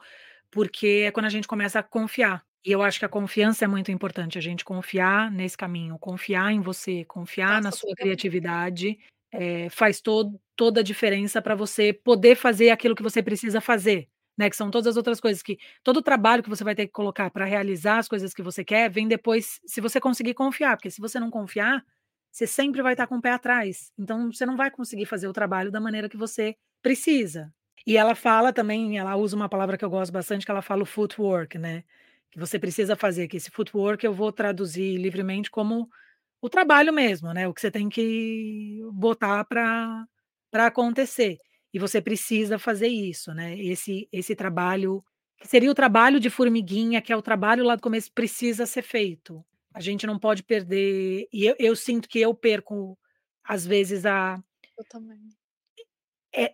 porque é quando a gente começa a confiar. E eu acho que a confiança é muito importante, a gente confiar nesse caminho, confiar em você, confiar na Nossa, sua totalmente. criatividade, eh, faz todo toda a diferença pra você poder fazer aquilo que você precisa fazer, né, que são todas as outras coisas que todo o trabalho que você vai ter que colocar pra realizar as coisas que você quer, vem depois, se você conseguir confiar, porque se você não confiar, você sempre vai estar com o pé atrás, então você não vai conseguir fazer o trabalho da maneira que você precisa. E ela fala também, ela usa uma palavra que eu gosto bastante, que ela fala o footwork, né, que você precisa fazer, que esse footwork eu vou traduzir livremente como o trabalho mesmo, né, o que você tem que botar pra acontecer. E você precisa fazer isso, né, esse esse trabalho, que seria o trabalho de formiguinha, que é o trabalho lá do começo, precisa ser feito. A gente não pode perder e eu eu sinto que eu perco, às vezes, a Eu também.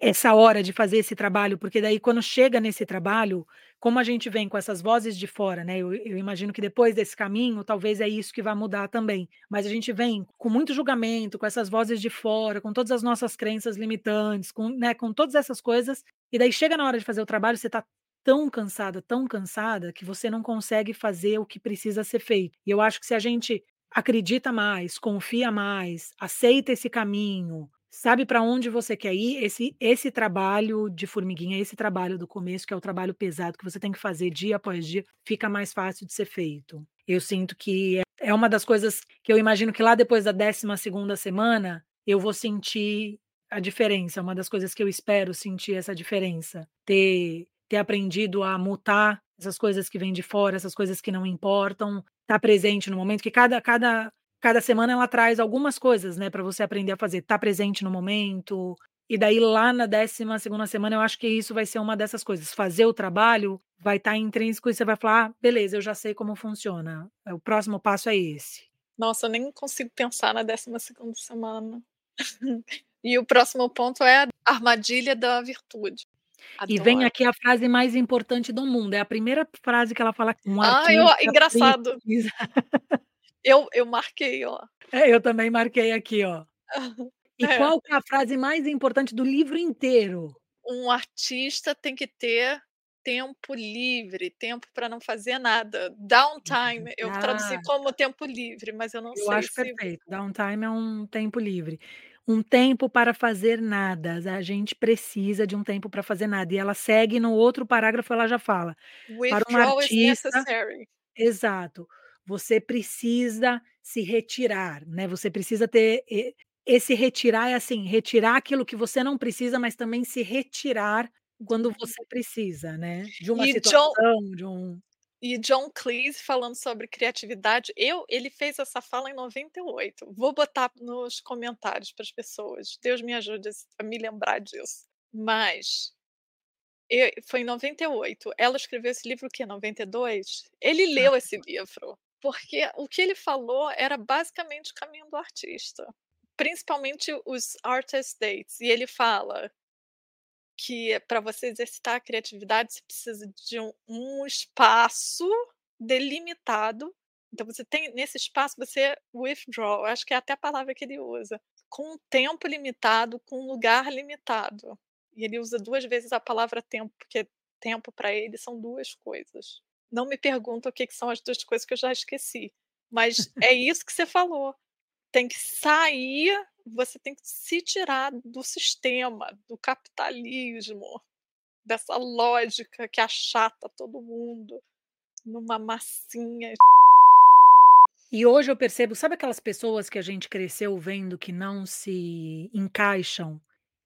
essa hora de fazer esse trabalho, porque daí quando chega nesse trabalho, como a gente vem com essas vozes de fora, né, eu eu imagino que depois desse caminho, talvez é isso que vai mudar também. Mas a gente vem com muito julgamento, com essas vozes de fora, com todas as nossas crenças limitantes, com, né, com todas essas coisas, e daí chega na hora de fazer o trabalho, você tá tão cansada, tão cansada, que você não consegue fazer o que precisa ser feito. E eu acho que se a gente acredita mais, confia mais, aceita esse caminho, sabe pra onde você quer ir, esse esse trabalho de formiguinha, esse trabalho do começo, que é o trabalho pesado que você tem que fazer dia após dia, fica mais fácil de ser feito. Eu sinto que é é uma das coisas que eu imagino que lá depois da 12ª semana, eu vou sentir a diferença, é uma das coisas que eu espero sentir essa diferença. Ter ter aprendido a mutar essas coisas que vêm de fora, essas coisas que não importam, estar presente no momento, que cada cada cada semana ela traz algumas coisas, né, pra você aprender a fazer, estar presente no momento, E daí lá na 12ª semana eu acho que isso vai ser uma dessas coisas, fazer o trabalho vai estar intrínseco e você vai falar: "Ah, beleza, eu já sei como funciona, o próximo passo é esse". Nossa, eu nem consigo pensar na 12ª semana. E o próximo ponto é a armadilha da virtude. E vem Adoro. aqui a frase mais importante do mundo, é a primeira frase que ela fala: "Um Ah, eu artista engraçado. precisa" Eu eu marquei, ó. É, eu também marquei aqui, ó. E É. qual que é a frase mais importante do livro inteiro? Um artista tem que ter tempo livre, tempo pra não fazer nada. Downtime, eu traduzi Ah. como tempo livre, mas eu não Eu sei acho se perfeito, downtime é um tempo livre. Um tempo para fazer nada, a gente precisa de um tempo pra fazer nada. E ela segue no outro parágrafo, ela já fala: "Para um Withdrawal is artista" necessary. exato, "você precisa se retirar", né, você precisa ter esse retirar é assim, retirar aquilo que você não precisa, mas também se retirar quando você precisa, né, de uma E John situação, de um e John Cleese falando sobre criatividade, eu ele fez essa fala em 98, vou botar nos comentários para as pessoas, Deus me ajude a me lembrar disso. Mas e foi em 98, ela escreveu esse livro o quê, 92? Ele leu esse livro, porque o que ele falou era basicamente o caminho do artista, principalmente os artist dates, e ele fala que pra você exercitar a criatividade, você precisa de um um espaço delimitado, então você tem nesse espaço você withdraw, acho que é até a palavra que ele usa, com um tempo limitado, com um lugar limitado. E ele usa 2 vezes a palavra tempo, porque tempo pra ele são 2 coisas. Não me pergunta o que que são as 2 coisas que eu já esqueci, mas é isso que você falou, tem que sair, você tem que se tirar do sistema, do capitalismo, dessa lógica que achata todo mundo numa massinha. E hoje eu percebo, sabe aquelas pessoas que a gente cresceu vendo que não se encaixam,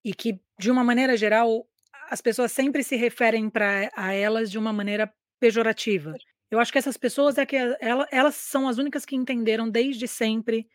e que de uma maneira geral, as pessoas sempre se referem pra a elas de uma maneira pejorativa. Eu acho que essas pessoas é que ela elas são as únicas que entenderam desde sempre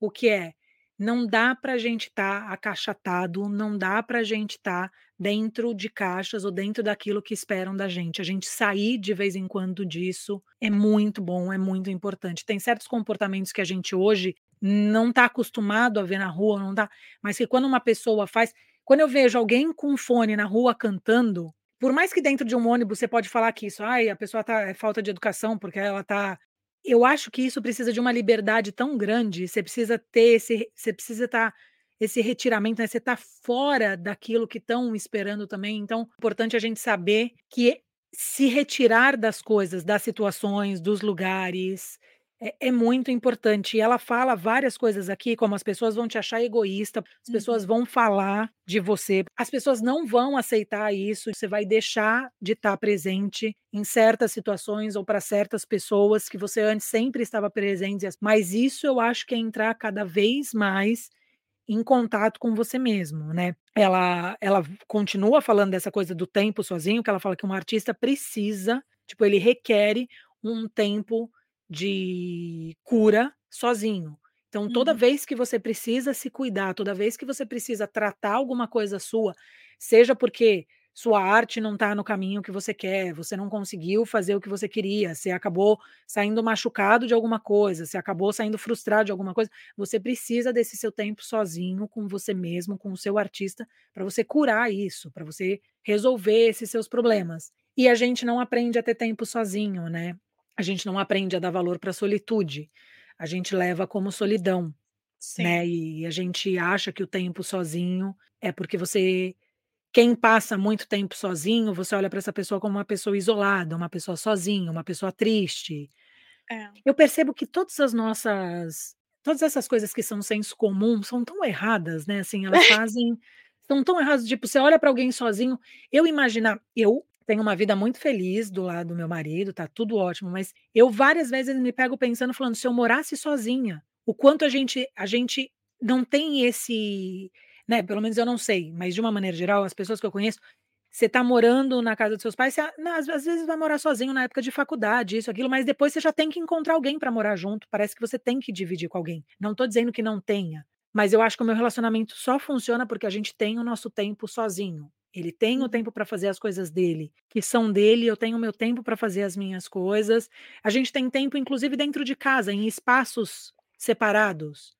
o que é, não dá pra gente estar acachatado, não dá pra gente estar dentro de caixas ou dentro daquilo que esperam da gente, a gente sair de vez em quando disso é muito bom, é muito importante. Tem certos comportamentos que a gente hoje não tá acostumado a ver na rua, não tá mas que quando uma pessoa faz quando eu vejo alguém com fone na rua cantando, por mais que dentro de um ônibus você pode falar que isso: "Ai, a pessoa tá é falta de educação, porque ela tá" eu acho que isso precisa de uma liberdade tão grande, você precisa ter esse você precisa estar esse retiramento, né, você tá fora daquilo que estão esperando também, então, importante a gente saber que se retirar das coisas, das situações, dos lugares, é é muito importante. E ela fala várias coisas aqui, como as pessoas vão te achar egoísta, as pessoas Uhum. vão falar de você, as pessoas não vão aceitar isso, você vai deixar de estar presente em certas situações ou pra certas pessoas que você antes sempre estava presente, mas isso eu acho que é entrar cada vez mais em contato com você mesmo, né. Ela ela continua falando dessa coisa do tempo sozinho, que ela fala que um artista precisa, tipo, ele requer um tempo de cura sozinho. Então toda Uhum. vez que você precisa se cuidar, toda vez que você precisa tratar alguma coisa sua, seja porque sua arte não tá no caminho que você quer, você não conseguiu fazer o que você queria, você acabou saindo machucado de alguma coisa, você acabou saindo frustrado de alguma coisa, você precisa desse seu tempo sozinho com você mesmo, com o seu artista, pra você curar isso, pra você resolver esses seus problemas. E a gente não aprende a ter tempo sozinho, né, a gente não aprende a dar valor pra solitude, a gente leva como solidão, Sim. né, e a gente acha que o tempo sozinho é porque você quem passa muito tempo sozinho, você olha pra essa pessoa como uma pessoa isolada, uma pessoa sozinha, uma pessoa triste. É. Eu percebo que todas as nossas todas essas coisas que são senso comum são tão erradas, né, assim, elas fazem são tão erradas, tipo, você olha pra alguém sozinho eu imaginar eu tenho uma vida muito feliz do lado do meu marido, tá tudo ótimo, mas eu várias vezes me pego pensando, falando: "Se eu morasse sozinha", o quanto a gente a gente não tem esse né, pelo menos eu não sei, mas de uma maneira geral, as pessoas que eu conheço, você tá morando na casa dos seus pais, você a na às vezes vai morar sozinho na época de faculdade, isso, aquilo, mas depois você já tem que encontrar alguém pra morar junto, parece que você tem que dividir com alguém. Não tô dizendo que não tenha, Mas eu acho que o meu relacionamento só funciona porque a gente tem o nosso tempo sozinho. Ele tem o Uhum. tempo para fazer as coisas dele, que são dele, eu tenho o meu tempo para fazer as minhas coisas. A gente tem tempo, inclusive, dentro de casa, em espaços separados,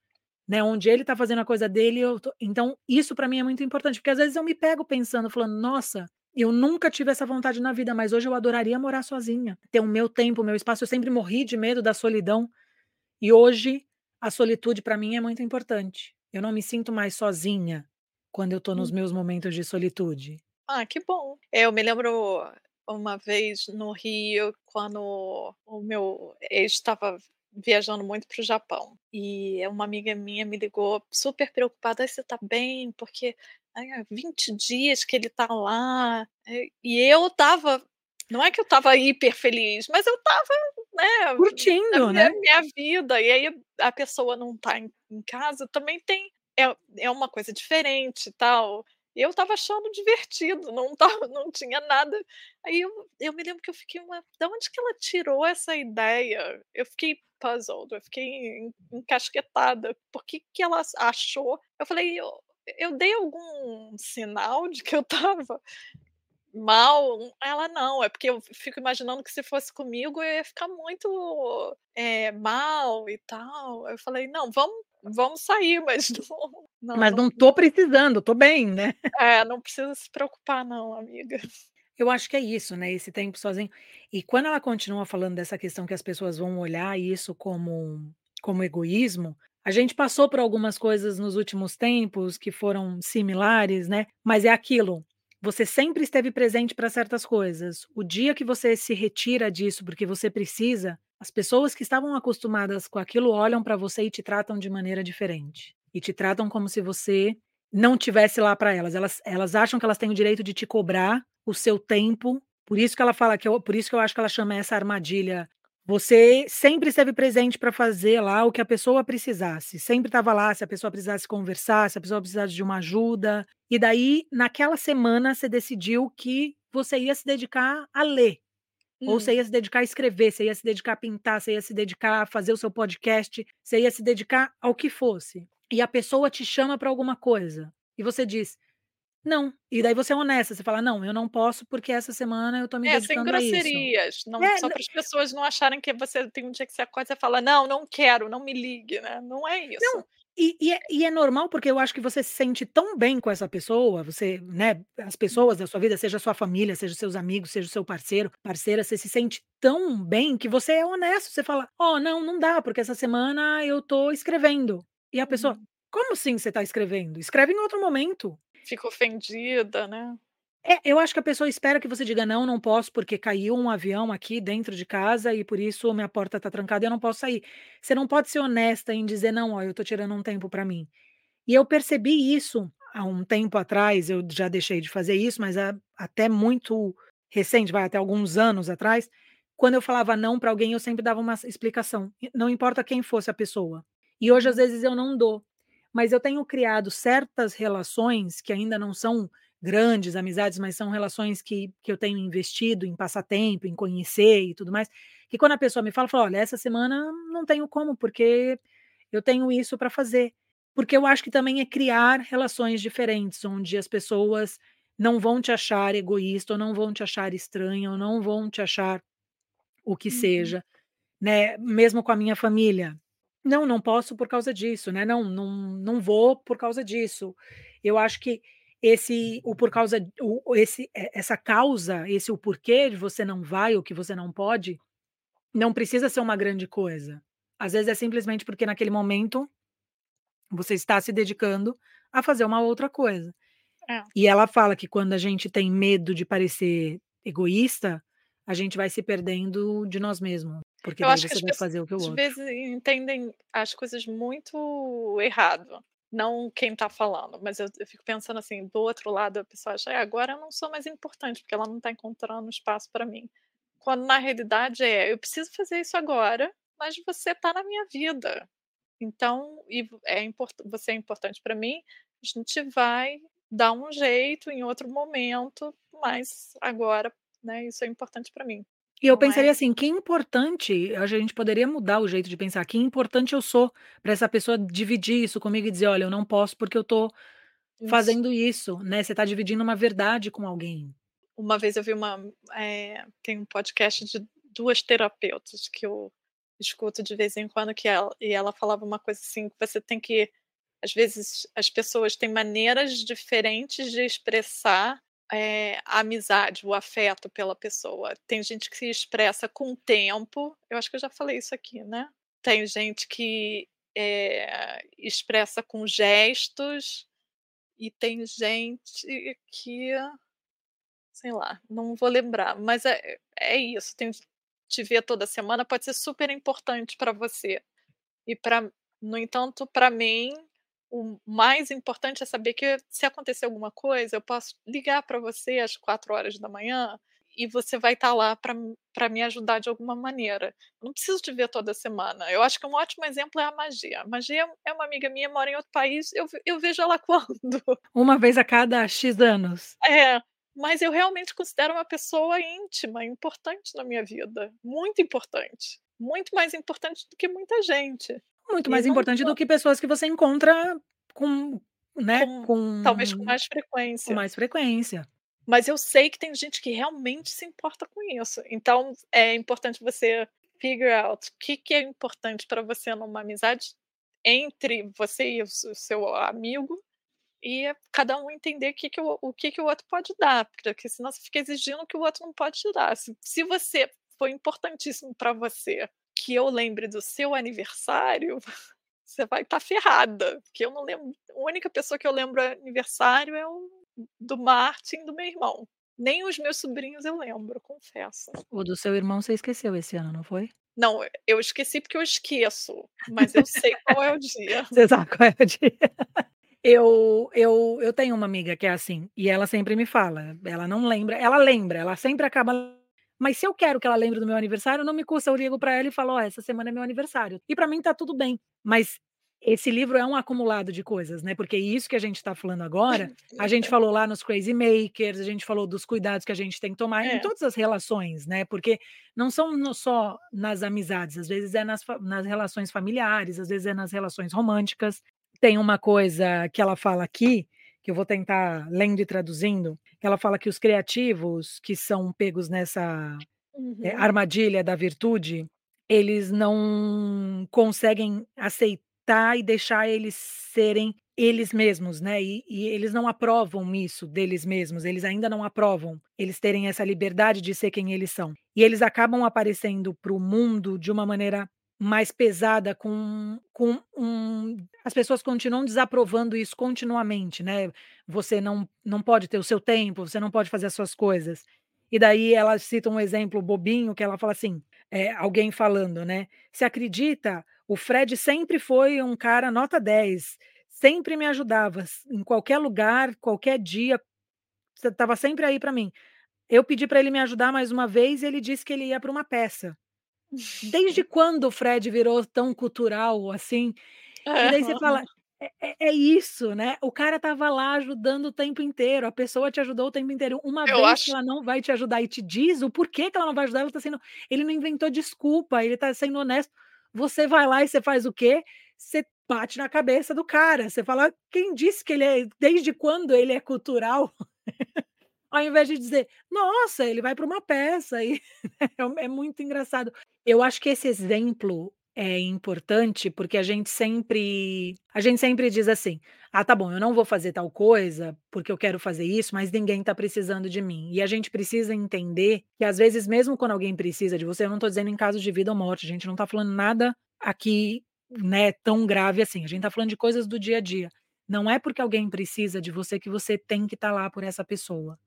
né, onde ele está fazendo a coisa dele, tô então isso para mim é muito importante, porque às vezes eu me pego pensando, falando: "Nossa, eu nunca tive essa vontade na vida, mas hoje eu adoraria morar sozinha, ter o meu tempo, o meu espaço". Eu sempre morri de medo da solidão, e hoje a solitude para mim é muito importante. Eu não me sinto mais sozinha quando eu estou nos Hum. meus momentos de solitude. Ah, que bom. Eu me lembro uma vez no Rio, quando o meu ex estava viajando muito para o Japão, e uma amiga minha me ligou super preocupada: "Ai, você está bem? Porque, ai, há 20 dias que ele está lá". E eu estava não é que eu estava hiper feliz, mas eu estava, né, Curtindo, minha né? minha vida, e aí a pessoa não está em em casa, também tem é é uma coisa diferente e tal. E eu estava achando divertido, não estava não tinha nada aí eu eu me lembro que eu fiquei uma "Da onde que ela tirou essa ideia?". Eu fiquei puzzled, eu fiquei en encasquetada, por que que ela achou eu falei: "Eu eu dei algum sinal de que eu estava mal?". Ela: "Não, é porque eu fico imaginando que se fosse comigo eu ia ficar muito, eh, mal e tal". Eu falei: "Não, vamos vamos sair, mas não não Mas não não" estou precisando, estou bem, né? É, não precisa se preocupar não, amiga. Eu acho que é isso, né, esse tempo sozinho. E quando ela continua falando dessa questão que as pessoas vão olhar isso como como egoísmo, a gente passou por algumas coisas nos últimos tempos que foram similares, né, mas é aquilo, você sempre esteve presente para certas coisas. O dia que você se retira disso, porque você precisa, as pessoas que estavam acostumadas com aquilo olham para você e te tratam de maneira diferente. E te tratam como se você não tivesse lá para elas. Elas elas acham que elas têm o direito de te cobrar o seu tempo, por isso que ela fala que eu por isso que eu acho que ela chama essa armadilha. Você sempre esteve presente para fazer lá o que a pessoa precisasse, sempre estava lá se a pessoa precisasse conversar, se a pessoa precisasse de uma ajuda, e daí naquela semana você decidiu que você ia se dedicar a ler, ou você Hum. ia se dedicar a escrever, você ia se dedicar a pintar, você ia se dedicar a fazer o seu podcast, você ia se dedicar ao que fosse. E a pessoa te chama para alguma coisa, e você diz: "Não", e daí você é honesta, você fala: "Não, eu não posso porque essa semana eu estou me É, sem dedicando a isso". grosserias, não É, só para as pessoas não acharem que você tem um dia que você acorda e você fala: "Não, não quero, não me ligue", né, não é isso. Não, e e é e é normal, porque eu acho que você se sente tão bem com essa pessoa, você, né, as Hum. pessoas da sua vida, seja a sua família, seja os seus amigos, seja o seu parceiro, parceira, você se sente tão bem que você é honesto, você fala: "Ó, não, não dá, porque essa semana eu estou escrevendo". E a pessoa: Uhum. "Como assim você está escrevendo? Escreve em outro momento". Fica ofendida, né. É, eu acho que a pessoa espera que você diga: "Não, não posso porque caiu um avião aqui dentro de casa e por isso minha porta está trancada e eu não posso sair". Você não pode ser honesta em dizer: "Não, ó, eu estou tirando um tempo para mim". E eu percebi isso há um tempo atrás, eu já deixei de fazer isso, mas a até muito recente, vai, até alguns anos atrás, quando eu falava não para alguém, eu sempre dava uma explicação, não importa quem fosse a pessoa. E hoje, às Uhum. vezes, eu não dou. Mas eu tenho criado certas relações que ainda não são grandes amizades, mas são relações que que eu tenho investido em passar tempo, em conhecer e tudo mais, que quando a pessoa me fala, fala: "Olha, essa semana não tenho como, porque eu tenho isso para fazer". Porque eu acho que também é criar relações diferentes, onde as pessoas não vão te achar egoísta ou não vão te achar estranha ou não vão te achar o que Uhum. seja, né, mesmo com a minha família. "Não, não posso por causa disso", né, "Não, não não vou por causa disso". Eu acho que esse o por causa o esse e essa causa, esse o porquê de você não vai ou que você não pode, não precisa ser uma grande coisa. Às vezes é simplesmente porque naquele momento você está se dedicando a fazer uma outra coisa. É. E ela fala que quando a gente tem medo de parecer egoísta, a gente vai se perdendo de nós mesmo, porque Eu daí acho que você as vai fazer o que o às outro. vezes entendem as coisas muito errado, não quem está falando, mas eu eu fico pensando assim, do outro lado a pessoa acha: "É, agora eu não sou mais importante, porque ela não está encontrando espaço para mim". Quando na realidade é: "Eu preciso fazer isso agora, mas você está na minha vida, então e é impor você é importante para mim, a gente vai dar um jeito em outro momento, mas agora, né, isso é importante para mim". E eu Não pensaria é? assim, que importante, a gente poderia mudar o jeito de pensar, que importante eu sou para essa pessoa dividir isso comigo e dizer: "Olha, eu não posso porque eu estou Isso. fazendo isso", né, você está dividindo uma verdade com alguém. Uma vez eu vi uma eh, tem um podcast de 2 terapeutas que eu escuto de vez em quando que ela e ela falava uma coisa assim, que você tem que às vezes as pessoas têm maneiras diferentes de expressar, eh, a amizade, o afeto pela pessoa. Tem gente que se expressa com o tempo, eu acho que eu já falei isso aqui, né. Tem gente que, eh, expressa com gestos, e tem gente que sei lá, não vou lembrar, mas é é isso, tem te ver toda semana pode ser super importante para você. E pra no entanto, para mim, o mais importante é saber que se acontecer alguma coisa, eu posso ligar para você às 4h e você vai estar lá para me ajudar de alguma maneira. Não preciso te ver toda semana. Eu acho que um ótimo exemplo é a Magia. A Magia é uma amiga minha, mora em outro país, eu eu vejo ela quando? Uma vez a cada "x" anos. É, mas eu realmente considero uma pessoa íntima, importante na minha vida, muito importante, muito mais importante do que muita gente. Muito mais importante do que pessoas que você encontra com né, Com talvez com com mais com frequência. mais frequência. Mas eu sei que tem gente que realmente se importa com isso, então é importante você figure out o que que é importante para você numa amizade entre você e o seu amigo, e cada um entender que que o o que que o outro pode dar, porque senão você fica exigindo que o outro não pode te dar. Se se você foi importantíssimo para você que eu lembre do seu aniversário, você vai estar ferrada, porque eu não lembro a única pessoa que eu lembro aniversário é o do Martin do meu irmão. Nem os meus sobrinhos eu lembro, confesso. O do seu irmão você esqueceu esse ano, não foi? Não, eu esqueci porque eu esqueço, mas eu sei qual é o dia. Você sabe qual é o dia. Eu eu eu tenho uma amiga que é assim, e ela sempre me fala, ela não lembra ela lembra, ela sempre acaba mas se eu quero que ela lembre do meu aniversário, não me custa, eu ligo para ela e falo: "Ó, essa semana é meu aniversário", e para mim está tudo bem. Mas esse livro é um acumulado de coisas, né, porque isso que a gente está falando agora, a gente falou lá nos Crazy Makers, a gente falou dos cuidados que a gente tem que tomar em É. todas as relações, né, porque não são só nas amizades, às vezes é nas nas relações familiares, às vezes é nas relações românticas. Tem uma coisa que ela fala aqui, que eu vou tentar lendo e traduzindo, ela fala que os criativos que são pegos nessa, eh, Uhum. armadilha da virtude, eles não conseguem aceitar e deixar eles serem eles mesmos, né, e e eles não aprovam isso deles mesmos, eles ainda não aprovam eles terem essa liberdade de ser quem eles são. E eles acabam aparecendo para o mundo de uma maneira mais pesada com com um as pessoas continuam desaprovando isso continuamente, né, você não não pode ter o seu tempo, você não pode fazer as suas coisas. E daí ela cita um exemplo bobinho que ela fala assim, eh, alguém falando, né: "Você acredita? O Fred sempre foi um cara nota 10, sempre me ajudava em qualquer lugar, qualquer dia, estava sempre aí para mim. Eu pedi para ele me ajudar mais uma vez e ele disse que ele ia para uma peça". Desde quando o Fred virou tão cultural assim? E daí você fala: "É é é isso, né, o cara estava lá ajudando o tempo inteiro, a pessoa te ajudou o tempo inteiro, uma Eu vez que acho ela não vai te ajudar e te diz o porquê que ela não vai ajudar, ela está sendo ele não inventou desculpa, ele está sendo honesto. Você vai lá e você faz o quê? Você bate na cabeça do cara, você fala: "Quem disse que ele é desde quando ele é cultural?" Ao invés de dizer: "Nossa, ele vai para uma peça", e é muito engraçado. Eu acho que esse exemplo é importante, porque a gente sempre a gente sempre diz assim: "Ah, tá bom, eu não vou fazer tal coisa, porque eu quero fazer isso, mas ninguém está precisando de mim". E a gente precisa entender que às vezes mesmo quando alguém precisa de você, eu não estou dizendo em casos de vida ou morte, a gente não está falando nada aqui, né, tão grave assim, a gente está falando de coisas do dia a dia. Não é porque alguém precisa de você que você tem que estar lá por essa pessoa.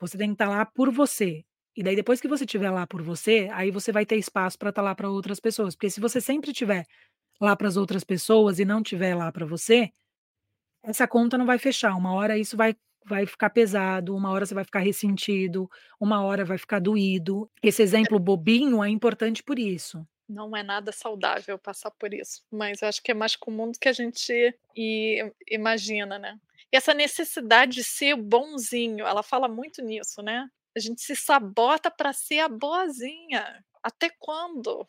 Você tem que estar lá por você. E daí depois que você estiver lá por você, aí você vai ter espaço para estar lá para outras pessoas, porque se você sempre estiver lá para as outras pessoas e não estiver lá para você, essa conta não vai fechar, uma hora isso vai vai ficar pesado, uma hora você vai ficar ressentido, uma hora vai ficar doído. Esse É exemplo bobinho é importante por isso. Não é nada saudável passar por isso, mas eu acho que é mais comum do que a gente imagina, né. E essa necessidade de ser bonzinho, ela fala muito nisso, né. A gente se sabota para ser a boazinha. Até quando?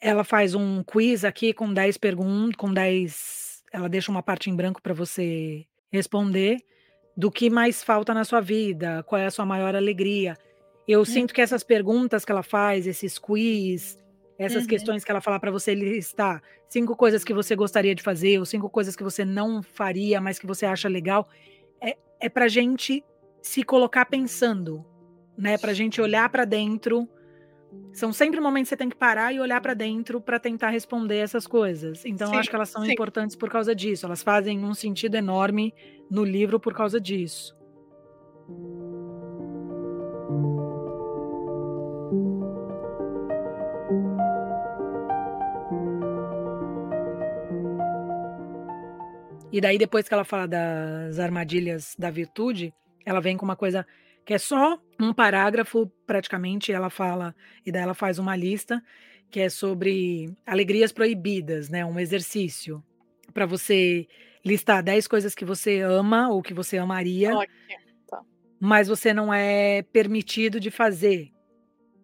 Ela faz um quiz aqui com 10 pergun com 10 ela deixa uma parte em branco para você responder, do que mais falta na sua vida, qual é a sua maior alegria. Eu Hum. sinto que essas perguntas que ela faz, esses quiz, essas Uhum. questões que ela fala para você listar 5 coisas que você gostaria de fazer ou 5 coisas que você não faria, mas que você acha legal, é é pra gente se colocar pensando, né, pra gente olhar para dentro. São sempre momentos que você tem que parar e olhar para dentro para tentar responder essas coisas. Então eu Sim, acho que elas são sim. importantes por causa disso, elas fazem um sentido enorme no livro por causa disso. E daí depois que ela fala das armadilhas da virtude, ela vem com uma coisa que é só um parágrafo praticamente, ela fala e daí ela faz uma lista, que é sobre alegrias proibidas, né, um exercício para você listar 10 coisas que você ama ou que você amaria Ok, tá. mas você não é permitido de fazer.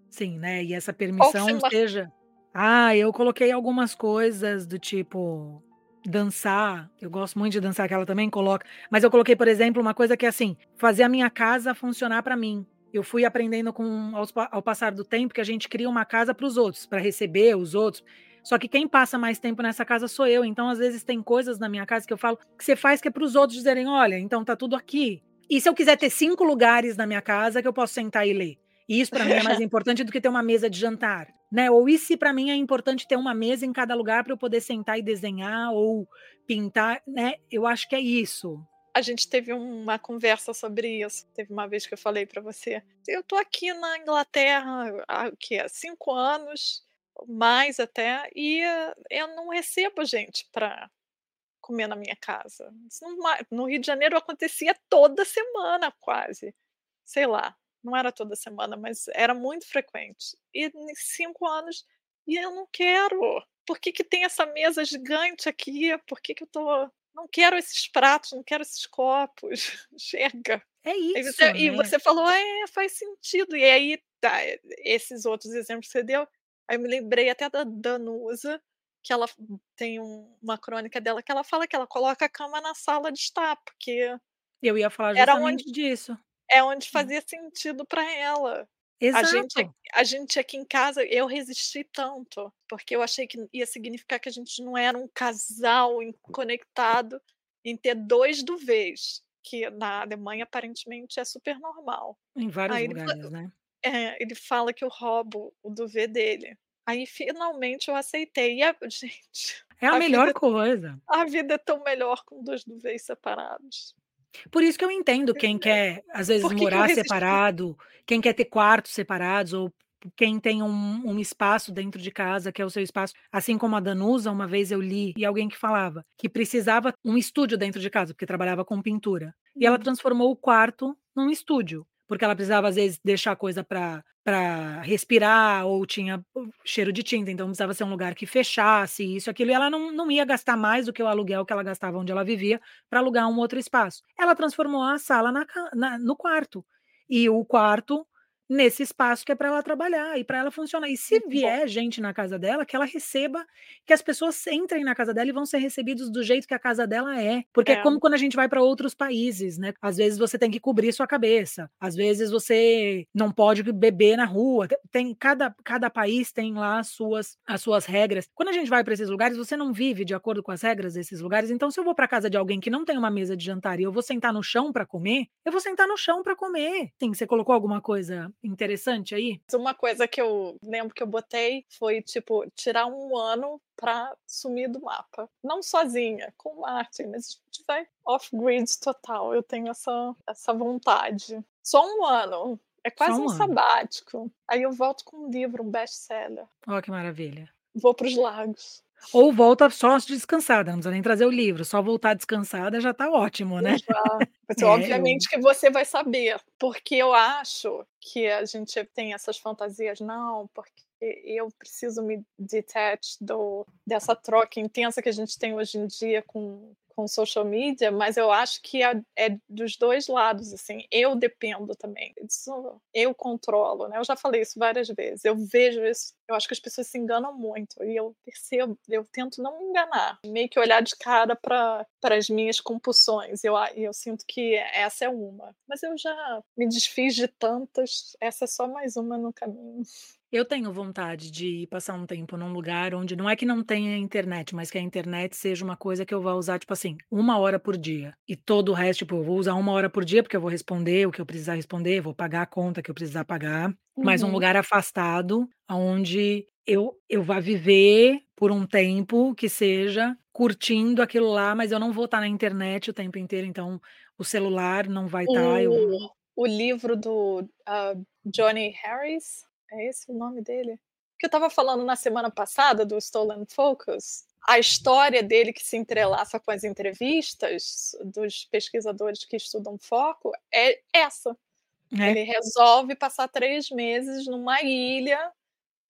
Sim, né, e essa permissão seja ah, eu coloquei algumas coisas do tipo, dançar, eu gosto muito de dançar que ela também coloca, mas eu coloquei, por exemplo, uma coisa que é assim, fazer a minha casa funcionar para mim. Eu fui aprendendo com aos ao passar do tempo que a gente cria uma casa para os outros, para receber os outros, só que quem passa mais tempo nessa casa sou eu, então às vezes tem coisas na minha casa que eu falo que você faz que é para os outros dizerem: "Olha, então tá tudo aqui". E se eu quiser ter 5 lugares na minha casa que eu posso sentar e ler? E isso para mim é mais importante do que ter uma mesa de jantar, né, ou e se para mim é importante ter uma mesa em cada lugar para eu poder sentar e desenhar ou pintar, né, eu acho que é isso. A gente teve uma conversa sobre isso, teve uma vez que eu falei para você, eu tô aqui na Inglaterra há o quê? 5 anos, mais até, e eu não recebo gente para comer na minha casa. No Rio de Janeiro acontecia toda semana quase, sei lá, não era toda semana, mas era muito frequente. E em 5 anos, e eu não quero. Por que que tem essa mesa gigante aqui? Por que que eu tô não quero esses pratos, não quero esses copos, chega. É isso, você e né. você falou: "É, faz sentido", e aí tá, esses outros exemplos que você deu, aí eu me lembrei até da Danusa, que ela tem um uma crônica dela que ela fala que ela coloca a cama na sala de estar, porque Eu ia falar era onde justamente disso. É onde Hum. fazia sentido para ela. A gente Exato. a gente aqui em casa, eu resisti tanto, porque eu achei que ia significar que a gente não era um casal conectado em ter 2 duvês, que na Alemanha aparentemente é super normal. Em vários Aí ele lugares, né. é, ele fala que eu roubo o duvê dele. Aí finalmente eu aceitei e a gente, É a a melhor vida coisa. a vida é tão melhor com 2 duvês separados. Por isso que eu entendo quem quer, às vezes, que que morar resisti? separado, quem quer ter quartos separados ou quem tem um um espaço dentro de casa que é o seu espaço, assim como a Danusa, uma vez eu li e alguém que falava que precisava um estúdio dentro de casa, porque trabalhava com pintura, e ela Hum. transformou o quarto num estúdio, porque ela precisava às vezes deixar coisa pra pra respirar ou tinha cheiro de tinta, então precisava ser um lugar que fechasse, isso, aquilo, e ela não não ia gastar mais do que o aluguel que ela gastava onde ela vivia, pra alugar um outro espaço. Ela transformou a sala na na no quarto, e o quarto nesse espaço que é pra ela trabalhar e pra ela funcionar. E se vier gente na casa dela, que ela receba, que as pessoas entrem na casa dela e vão ser recebidos do jeito que a casa dela é, porque é É. como quando a gente vai pra outros países, né, às vezes você tem que cobrir sua cabeça, às vezes você não pode beber na rua, te tem cada cada país tem lá as suas as suas regras. Quando a gente vai pra esses lugares, você não vive de acordo com as regras desses lugares, então se eu vou pra casa de alguém que não tem uma mesa de jantar e eu vou sentar no chão pra comer, eu vou sentar no chão pra comer. Sim, você colocou alguma coisa interessante aí? Uma coisa que eu lembro que eu botei foi, tipo, tirar 1 ano pra sumir do mapa. Não sozinha, com o Martin, mas a gente vai off-grid total, eu tenho essa essa vontade. Só 1 ano, é quase 1 um ano. sabático. Aí eu volto com um livro, um best-seller. Ó que maravilha. Vou para os lagos. Ou volta só descansada, não precisa nem trazer o livro, só voltar descansada já tá ótimo, né. Já. Mas É, eu obviamente que você vai saber, porque eu acho que a gente tem essas fantasias, não, porque eu preciso me detach do dessa troca intensa que a gente tem hoje em dia com com social media, mas eu acho que é, é, dos dois lados, assim. Eu dependo também. Eu controlo, né? Eu já falei isso várias vezes. Eu vejo isso. Eu acho que as pessoas se enganam muito e eu percebo, eu tento não me enganar, meio que olhar de cara para as minhas compulsões. Eu, eu sinto que essa é uma, mas eu já me desfiz de tantas, essa é só mais uma no caminho. Eu tenho vontade de passar um tempo num lugar onde não é que não tenha internet, mas que a internet seja uma coisa que eu vá usar, tipo assim, uma hora por dia. E todo o resto, tipo, eu vou usar uma hora por dia, porque eu vou responder o que eu precisar responder, vou pagar a conta que eu precisar pagar. Uhum. Mas um lugar afastado, onde eu, eu vá viver por um tempo que seja curtindo aquilo lá, mas eu não vou estar na internet o tempo inteiro, então o celular não vai estar. O, eu... o livro do uh, Johnny Harris é esse o nome dele? Que eu estava falando na semana passada do Stolen Focus. A história dele que se entrelaça com as entrevistas dos pesquisadores que estudam foco é essa. É. Ele resolve passar três meses numa ilha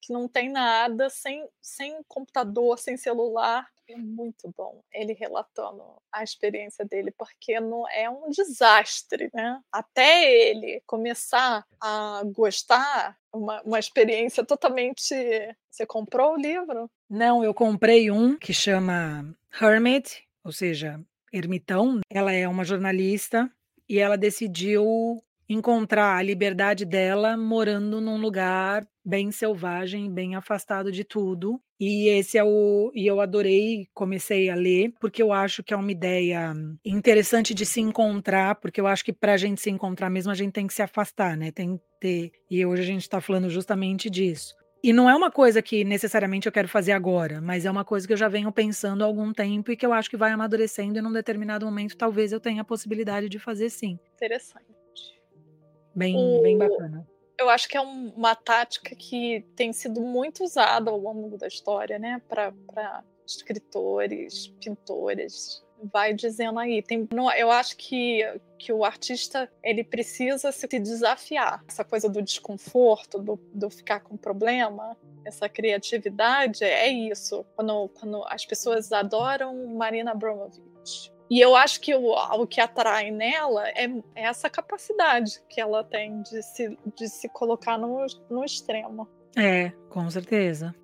que não tem nada, sem, sem computador, sem celular, é muito bom ele relatando a experiência dele, porque não é um desastre, né? Até ele começar a gostar, uma, uma experiência totalmente. Você comprou o livro? Não, eu comprei um que chama Hermit, ou seja, ermitão. Ela é uma jornalista e ela decidiu encontrar a liberdade dela morando num lugar bem selvagem, bem afastado de tudo. E esse é o e eu adorei, comecei a ler, porque eu acho que é uma ideia interessante de se encontrar, porque eu acho que para a gente se encontrar mesmo a gente tem que se afastar, né? Tem que ter. E hoje a gente está falando justamente disso. E não é uma coisa que necessariamente eu quero fazer agora, mas é uma coisa que eu já venho pensando há algum tempo e que eu acho que vai amadurecendo e num determinado momento talvez eu tenha a possibilidade de fazer sim. Interessante. Bem, o... bem bacana. Eu acho que é um, uma tática que tem sido muito usada ao longo da história, né? Para escritores, pintores, vai dizendo aí. Tem, não, eu acho que, que o artista ele precisa se desafiar. Essa coisa do desconforto, do, do ficar com problema, essa criatividade é isso. Quando, quando as pessoas adoram Marina Abramovic, e eu acho que o, o que atrai nela é, é, essa capacidade que ela tem de se, de se colocar no, no extremo. É, com certeza.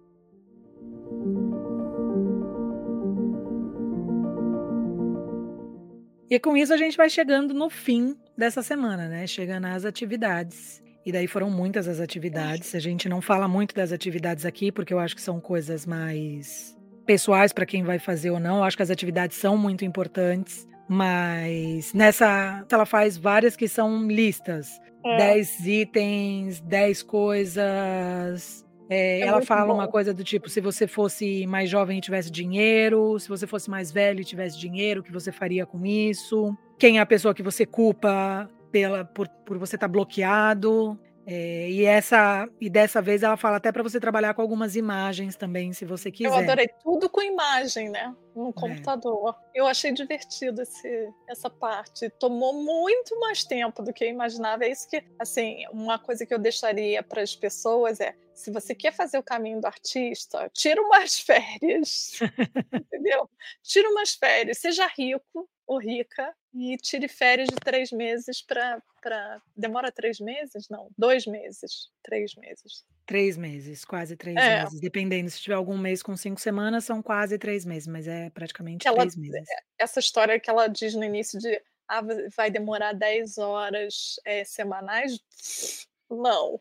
E com isso a gente vai chegando no fim dessa semana, né? Chegando às atividades. E daí foram muitas as atividades. A gente não fala muito das atividades aqui, porque eu acho que são coisas mais pessoais para quem vai fazer ou não. Eu acho que as atividades são muito importantes, mas nessa ela faz várias que são listas. É. Dez itens, dez coisas. É, é ela fala bom. uma coisa do tipo: se você fosse mais jovem e tivesse dinheiro, se você fosse mais velho e tivesse dinheiro, o que você faria com isso? Quem é a pessoa que você culpa pela, por, por você estar tá bloqueado? É, e essa e dessa vez ela fala até para você trabalhar com algumas imagens também, se você quiser. Eu adorei tudo com imagem, né? No é. computador. É. Eu achei divertido esse, essa parte. Tomou muito mais tempo do que eu imaginava. É isso que, assim, uma coisa que eu deixaria para as pessoas é: se você quer fazer o caminho do artista, tira umas férias, entendeu? Tira umas férias, seja rico, ou rica e tire férias de três meses para. Demora três meses? Não, dois meses. Três meses. Três meses, quase três é. meses. Dependendo, se tiver algum mês com cinco semanas, são quase três meses, mas é praticamente ela, três meses. É, essa história que ela diz no início de ah, vai demorar dez horas é, semanais. Não,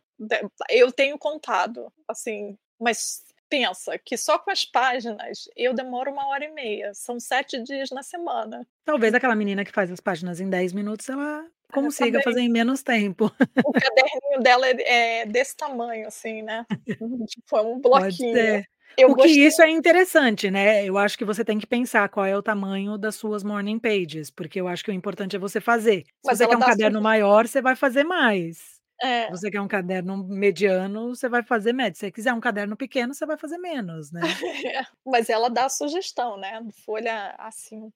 eu tenho contado, assim, mas pensa que só com as páginas eu demoro uma hora e meia. São sete dias na semana. Talvez aquela menina que faz as páginas em dez minutos, ela consiga fazer em menos tempo. O caderninho dela é, é desse tamanho, assim, né? Tipo, é um bloquinho. Eu o que isso é interessante, né? Eu acho que você tem que pensar qual é o tamanho das suas morning pages, porque eu acho que o importante é você fazer. Se Mas você quer um caderno maior, você vai fazer mais. É. Você quer um caderno mediano, você vai fazer médio. Se você quiser um caderno pequeno, você vai fazer menos, né? Mas ela dá a sugestão, né? Folha A5.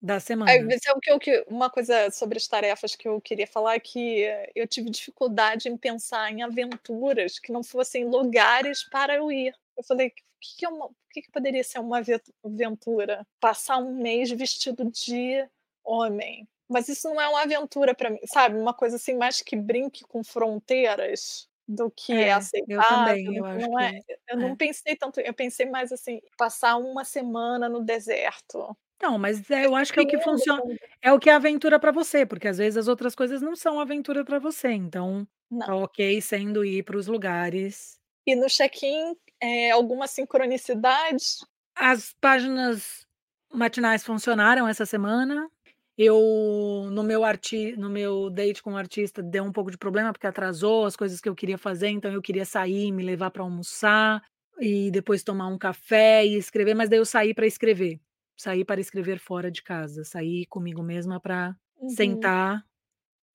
Da semana. Aí, é o que, eu, uma coisa sobre as tarefas que eu queria falar é que eu tive dificuldade em pensar em aventuras que não fossem lugares para eu ir. Eu falei, que, que, é uma, o que, que poderia ser uma aventura? Passar um mês vestido de homem. Mas isso não é uma aventura para mim, sabe? Uma coisa assim, mais que brinque com fronteiras do que é, É, eu também, aceitável, eu acho não é? que Eu não é. pensei tanto, eu pensei mais assim, passar uma semana no deserto. Não, mas é, eu acho que é o que funciona é o que é aventura para você, porque às vezes as outras coisas não são aventura para você, então Não. tá ok sendo ir para os lugares. E no check-in, eh, alguma sincronicidade? As páginas matinais funcionaram essa semana. Eu no meu arti no meu date com o artista deu um pouco de problema, porque atrasou as coisas que eu queria fazer, então eu queria sair, me levar para almoçar, e depois tomar um café e escrever, mas daí eu saí para escrever, saí para escrever fora de casa, saí comigo mesma para Uhum. sentar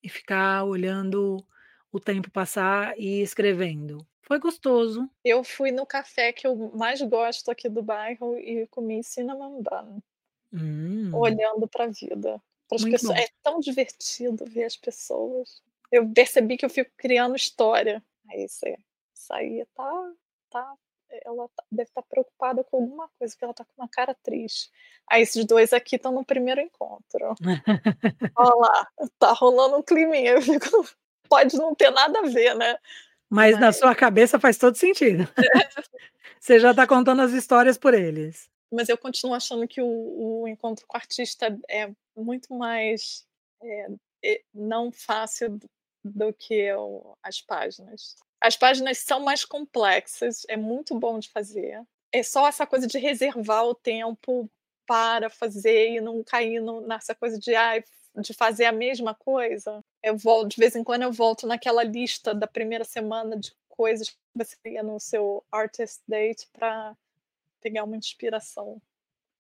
e ficar olhando o tempo passar e escrevendo. Foi gostoso. Eu fui no café que eu mais gosto aqui do bairro e comi cinnamon bun. Hum. Olhando para a vida, para as Muito pesso bom. é tão divertido ver as pessoas. Eu percebi que eu fico criando história. Aí você isso aí tá tá ela tá deve estar preocupada com alguma coisa, porque ela está com uma cara triste. Aí esses 2 aqui estão no primeiro encontro. Olha lá, tá rolando um climinha, eu fico pode não ter nada a ver, né, Mas na mas sua cabeça faz todo sentido. Você já tá contando as histórias por eles. Mas eu continuo achando que o o encontro com o artista é muito mais, eh eh, não fácil do que as páginas. As páginas são mais complexas, é muito bom de fazer. É só essa coisa de reservar o tempo para fazer e não cair no nessa coisa de, ai, de fazer a mesma coisa. Eu volto de vez em quando eu volto naquela lista da primeira semana de coisas que você ia no seu artist date para pegar uma inspiração,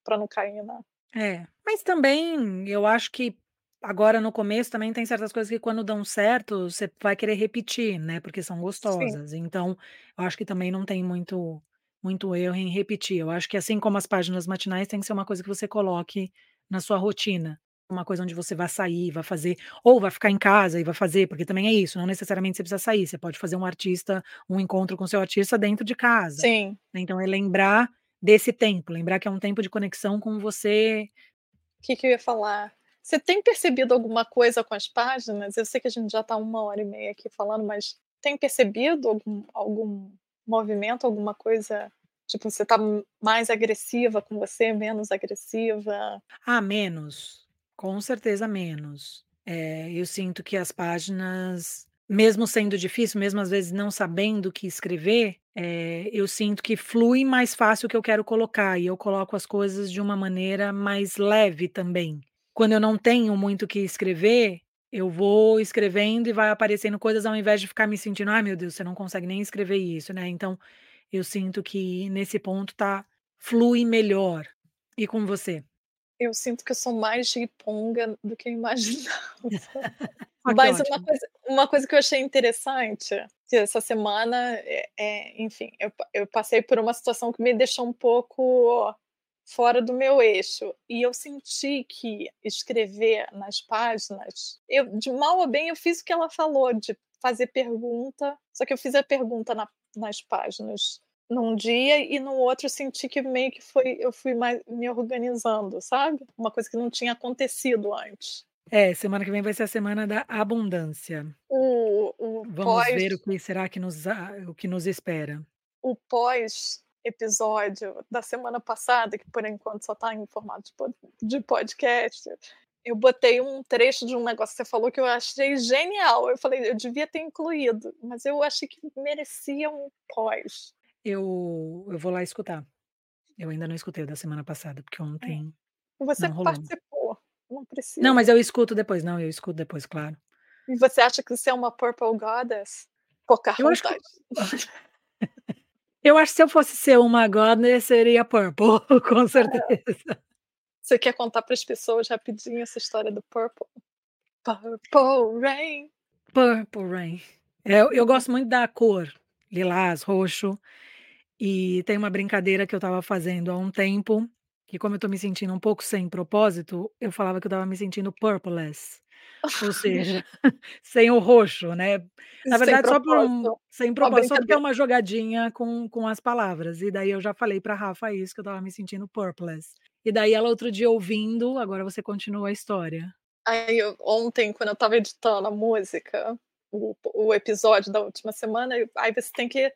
para não cair na É, mas também eu acho que agora no começo também tem certas coisas que quando dão certo, você vai querer repetir, né, porque são Sim. gostosas. Então, eu acho que também não tem muito muito erro em repetir. Eu acho que assim como as páginas matinais tem que ser uma coisa que você coloque na sua rotina, uma coisa onde você vai sair, vai fazer ou vai ficar em casa e vai fazer, porque também é isso, não necessariamente você precisa sair, você pode fazer um artista um encontro com seu artista dentro de casa. Sim. Então é lembrar desse tempo, lembrar que é um tempo de conexão com você Que que eu ia falar? Você tem percebido alguma coisa com as páginas? Eu sei que a gente já tá 1 hora e meia aqui falando, mas tem percebido algum algum movimento, alguma coisa, tipo, você tá m mais agressiva com você, menos agressiva? Ah, menos, com certeza menos. Eh, eu sinto que as páginas, mesmo sendo difícil, mesmo às vezes não sabendo o que escrever, eh, eu sinto que flui mais fácil o que eu quero colocar e eu coloco as coisas de uma maneira mais leve também. Quando eu não tenho muito o que escrever, eu vou escrevendo e vai aparecendo coisas ao invés de ficar me sentindo: "Ai meu Deus, você não consegue nem escrever isso", né, então, eu sinto que nesse ponto tá flui melhor. E com você? Eu sinto que eu sou mais riponga do que eu imaginava. Ah, Mas uma coisa uma coisa que eu achei interessante, essa semana, eh eh, enfim, eu eu passei por uma situação que me deixou um pouco fora do meu eixo, e eu senti que escrever nas páginas eu de mal ou bem eu fiz o que ela falou de fazer pergunta, só que eu fiz a pergunta na nas páginas num dia e no outro senti que meio que foi eu fui mais me organizando, sabe? Uma coisa que não tinha acontecido antes. É, semana que vem vai ser a semana da abundância. O o Vamos pós ver o que será que nos a o que nos espera. o pós-episódio da semana passada, que por enquanto só tá em formato de pod de podcast, eu botei um trecho de um negócio que você falou que eu achei genial, eu falei: "Eu devia ter incluído", mas eu achei que merecia um pós. Eu eu vou lá escutar. Eu ainda não escutei o da semana passada, porque É. ontem Você não rolou. participou, não Não, mas precisa. eu escuto depois. Não, eu escuto depois, claro. E você acha que você é uma purple goddess? Eu acho que Pocahontas. eu acho que se eu fosse ser uma goddess, seria purple, com certeza. Você quer contar para as pessoas rapidinho essa história do purple? Purple rain. Purple rain. É, eu eu gosto muito da cor lilás, roxo, e tem uma brincadeira que eu estava fazendo há um tempo, que como eu tô me sentindo um pouco sem propósito, eu falava que eu estava me sentindo purpleless, ou seja, sem o roxo, né. Na Sem verdade só por um propósito, sem uma propósito, só porque é brincadeira. uma jogadinha com com as palavras, e daí eu já falei pra Rafa isso, que eu estava me sentindo purpleless. E daí ela outro dia ouvindo agora você continua a história. Aí eu ontem quando eu estava editando a música, o o episódio da última semana, aí você tem que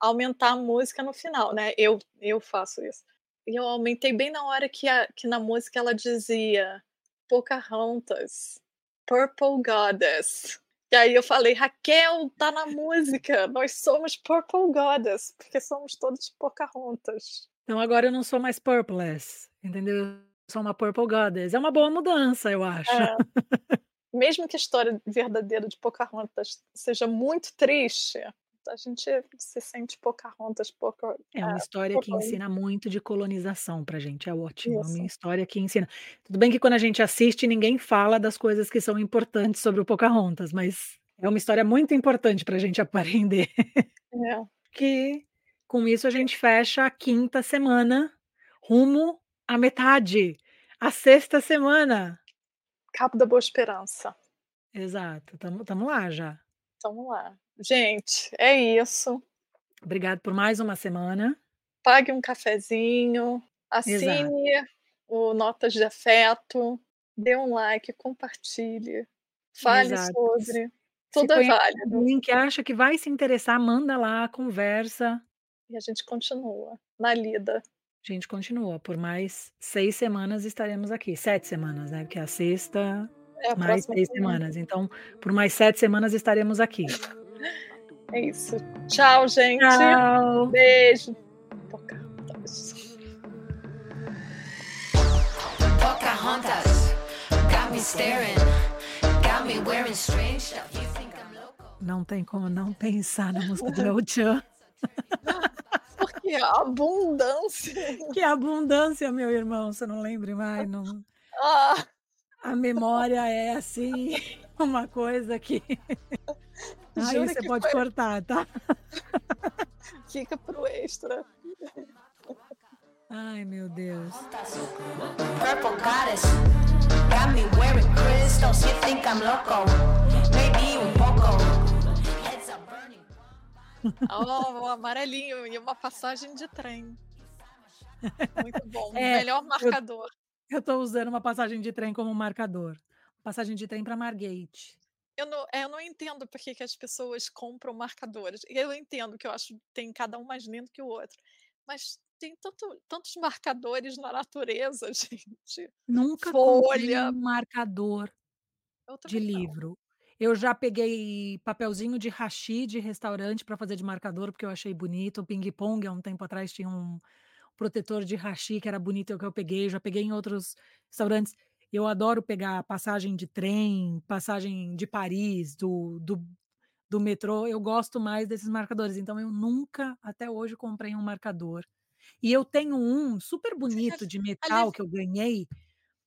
aumentar a música no final, né, eu eu faço isso. E eu aumentei bem na hora que a que na música ela dizia: "Pocahontas, Purple Goddess". E aí eu falei: "Raquel, tá na música, nós somos Purple Goddess, porque somos todos Pocahontas". Então agora eu não sou mais purpleless, entendeu? Eu sou uma purple goddess, é uma boa mudança eu acho. É. Mesmo que a história verdadeira de Pocahontas seja muito triste, a gente se sente Pocahontas, poca É uma é, história que ensina muito de colonização pra gente, é ótimo, é uma Isso. história que ensina tudo bem que quando a gente assiste ninguém fala das coisas que são importantes sobre o Pocahontas, mas é uma história muito importante pra gente aprender. É. Que, com isso a gente fecha a 5ª semana, rumo à metade, a 6ª semana. Cabo da Boa Esperança. Exato, estamos lá já. Estamos lá. Gente, é isso. Obrigado por mais uma semana. Pague um cafezinho, Exato. assine o Notas de Afeto, dê um like, compartilhe, fale Exato. sobre, tudo é válido. alguém que acha que vai se interessar, manda lá, conversa. E a gente continua, na lida. A gente continua, por mais 6 semanas estaremos aqui, 7 semanas, né, porque a sexta, É a mais 6 semana. semanas, então por mais 7 semanas estaremos aqui. É isso. Tchau gente. Tchau. Beijo. Got me staring, got me wearing strange stuff. You think I'm loco? Não tem como não pensar na música do El Chan. Porque abundância. Que abundância, meu irmão, você não lembre mais, não Ah. A memória é assim, uma coisa que aí você pode foi cortar, tá? Fica para o extra. Ai, meu Deus. Purple goddess got me wearing crystals. You think I'm loco? Maybe un poco. Heads are burning. Ó, o amarelinho e uma passagem de trem. Muito bom, É, melhor marcador. eu tô usando uma passagem de trem como marcador. Passagem de trem pra Margate. Eu não é, eu não entendo por que que as pessoas compram marcadores. Eu entendo que eu acho tem cada um mais lindo que o outro, mas tem tanto tantos marcadores na natureza, gente. Nunca Folha. um marcador de não. livro. Eu já peguei papelzinho de hashi de restaurante pra fazer de marcador, porque eu achei bonito, o pingue-pongue há um tempo atrás tinha um protetor de hashi que era bonito, é que eu peguei, já peguei em outros restaurantes. Eu adoro pegar passagem de trem, passagem de Paris, do do do metrô, eu gosto mais desses marcadores, então eu nunca, até hoje, comprei um marcador. E eu tenho um super bonito de metal que eu ganhei,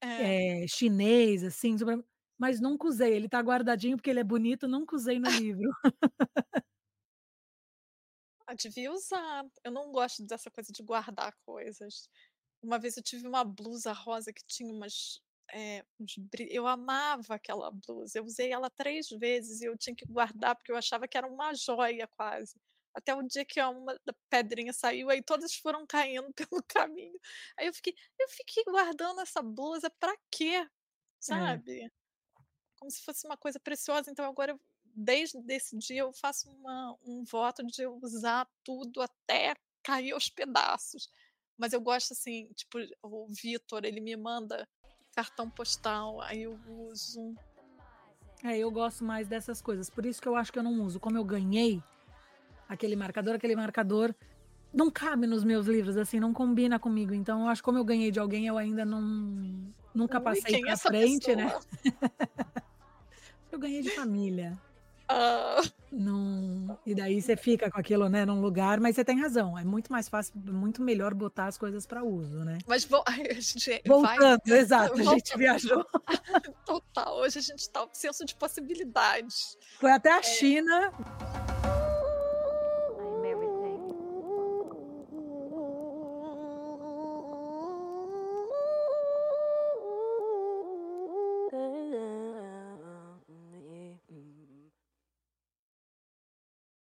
É. eh, chinês, assim, super mas nunca usei, ele tá guardadinho porque ele é bonito, nunca usei no livro. Ah, devia usar. Eu não gosto dessa coisa de guardar coisas. Uma vez eu tive uma blusa rosa que tinha umas, bri eu amava aquela blusa, eu usei ela 3 vezes e eu tinha que guardar, porque eu achava que era uma joia quase. Até o dia que uma pedrinha saiu, aí todas foram caindo pelo caminho. Aí eu fiquei eu fiquei guardando essa blusa pra quê? É. Sabe? Como se fosse uma coisa preciosa, então agora eu desde desse dia eu faço uma um voto de usar tudo até cair aos pedaços. Mas eu gosto, assim, tipo, o Vitor, ele me manda cartão postal, aí eu uso. É, eu gosto mais dessas coisas, por isso que eu acho que eu não uso. Como eu ganhei aquele marcador, aquele marcador não cabe nos meus livros, assim, não combina comigo, então eu acho como eu ganhei de alguém, eu ainda não nunca Ui, passei quem é pra essa frente, né. pessoa? Eu ganhei de família. Não e daí você fica com aquilo, né, num lugar, mas você tem razão, é muito mais fácil, muito melhor botar as coisas pra uso, né. Mas ai, a gente vai Voltando, exato, a gente viajou. Total, hoje a gente tá o senso de possibilidades. Foi até a É. China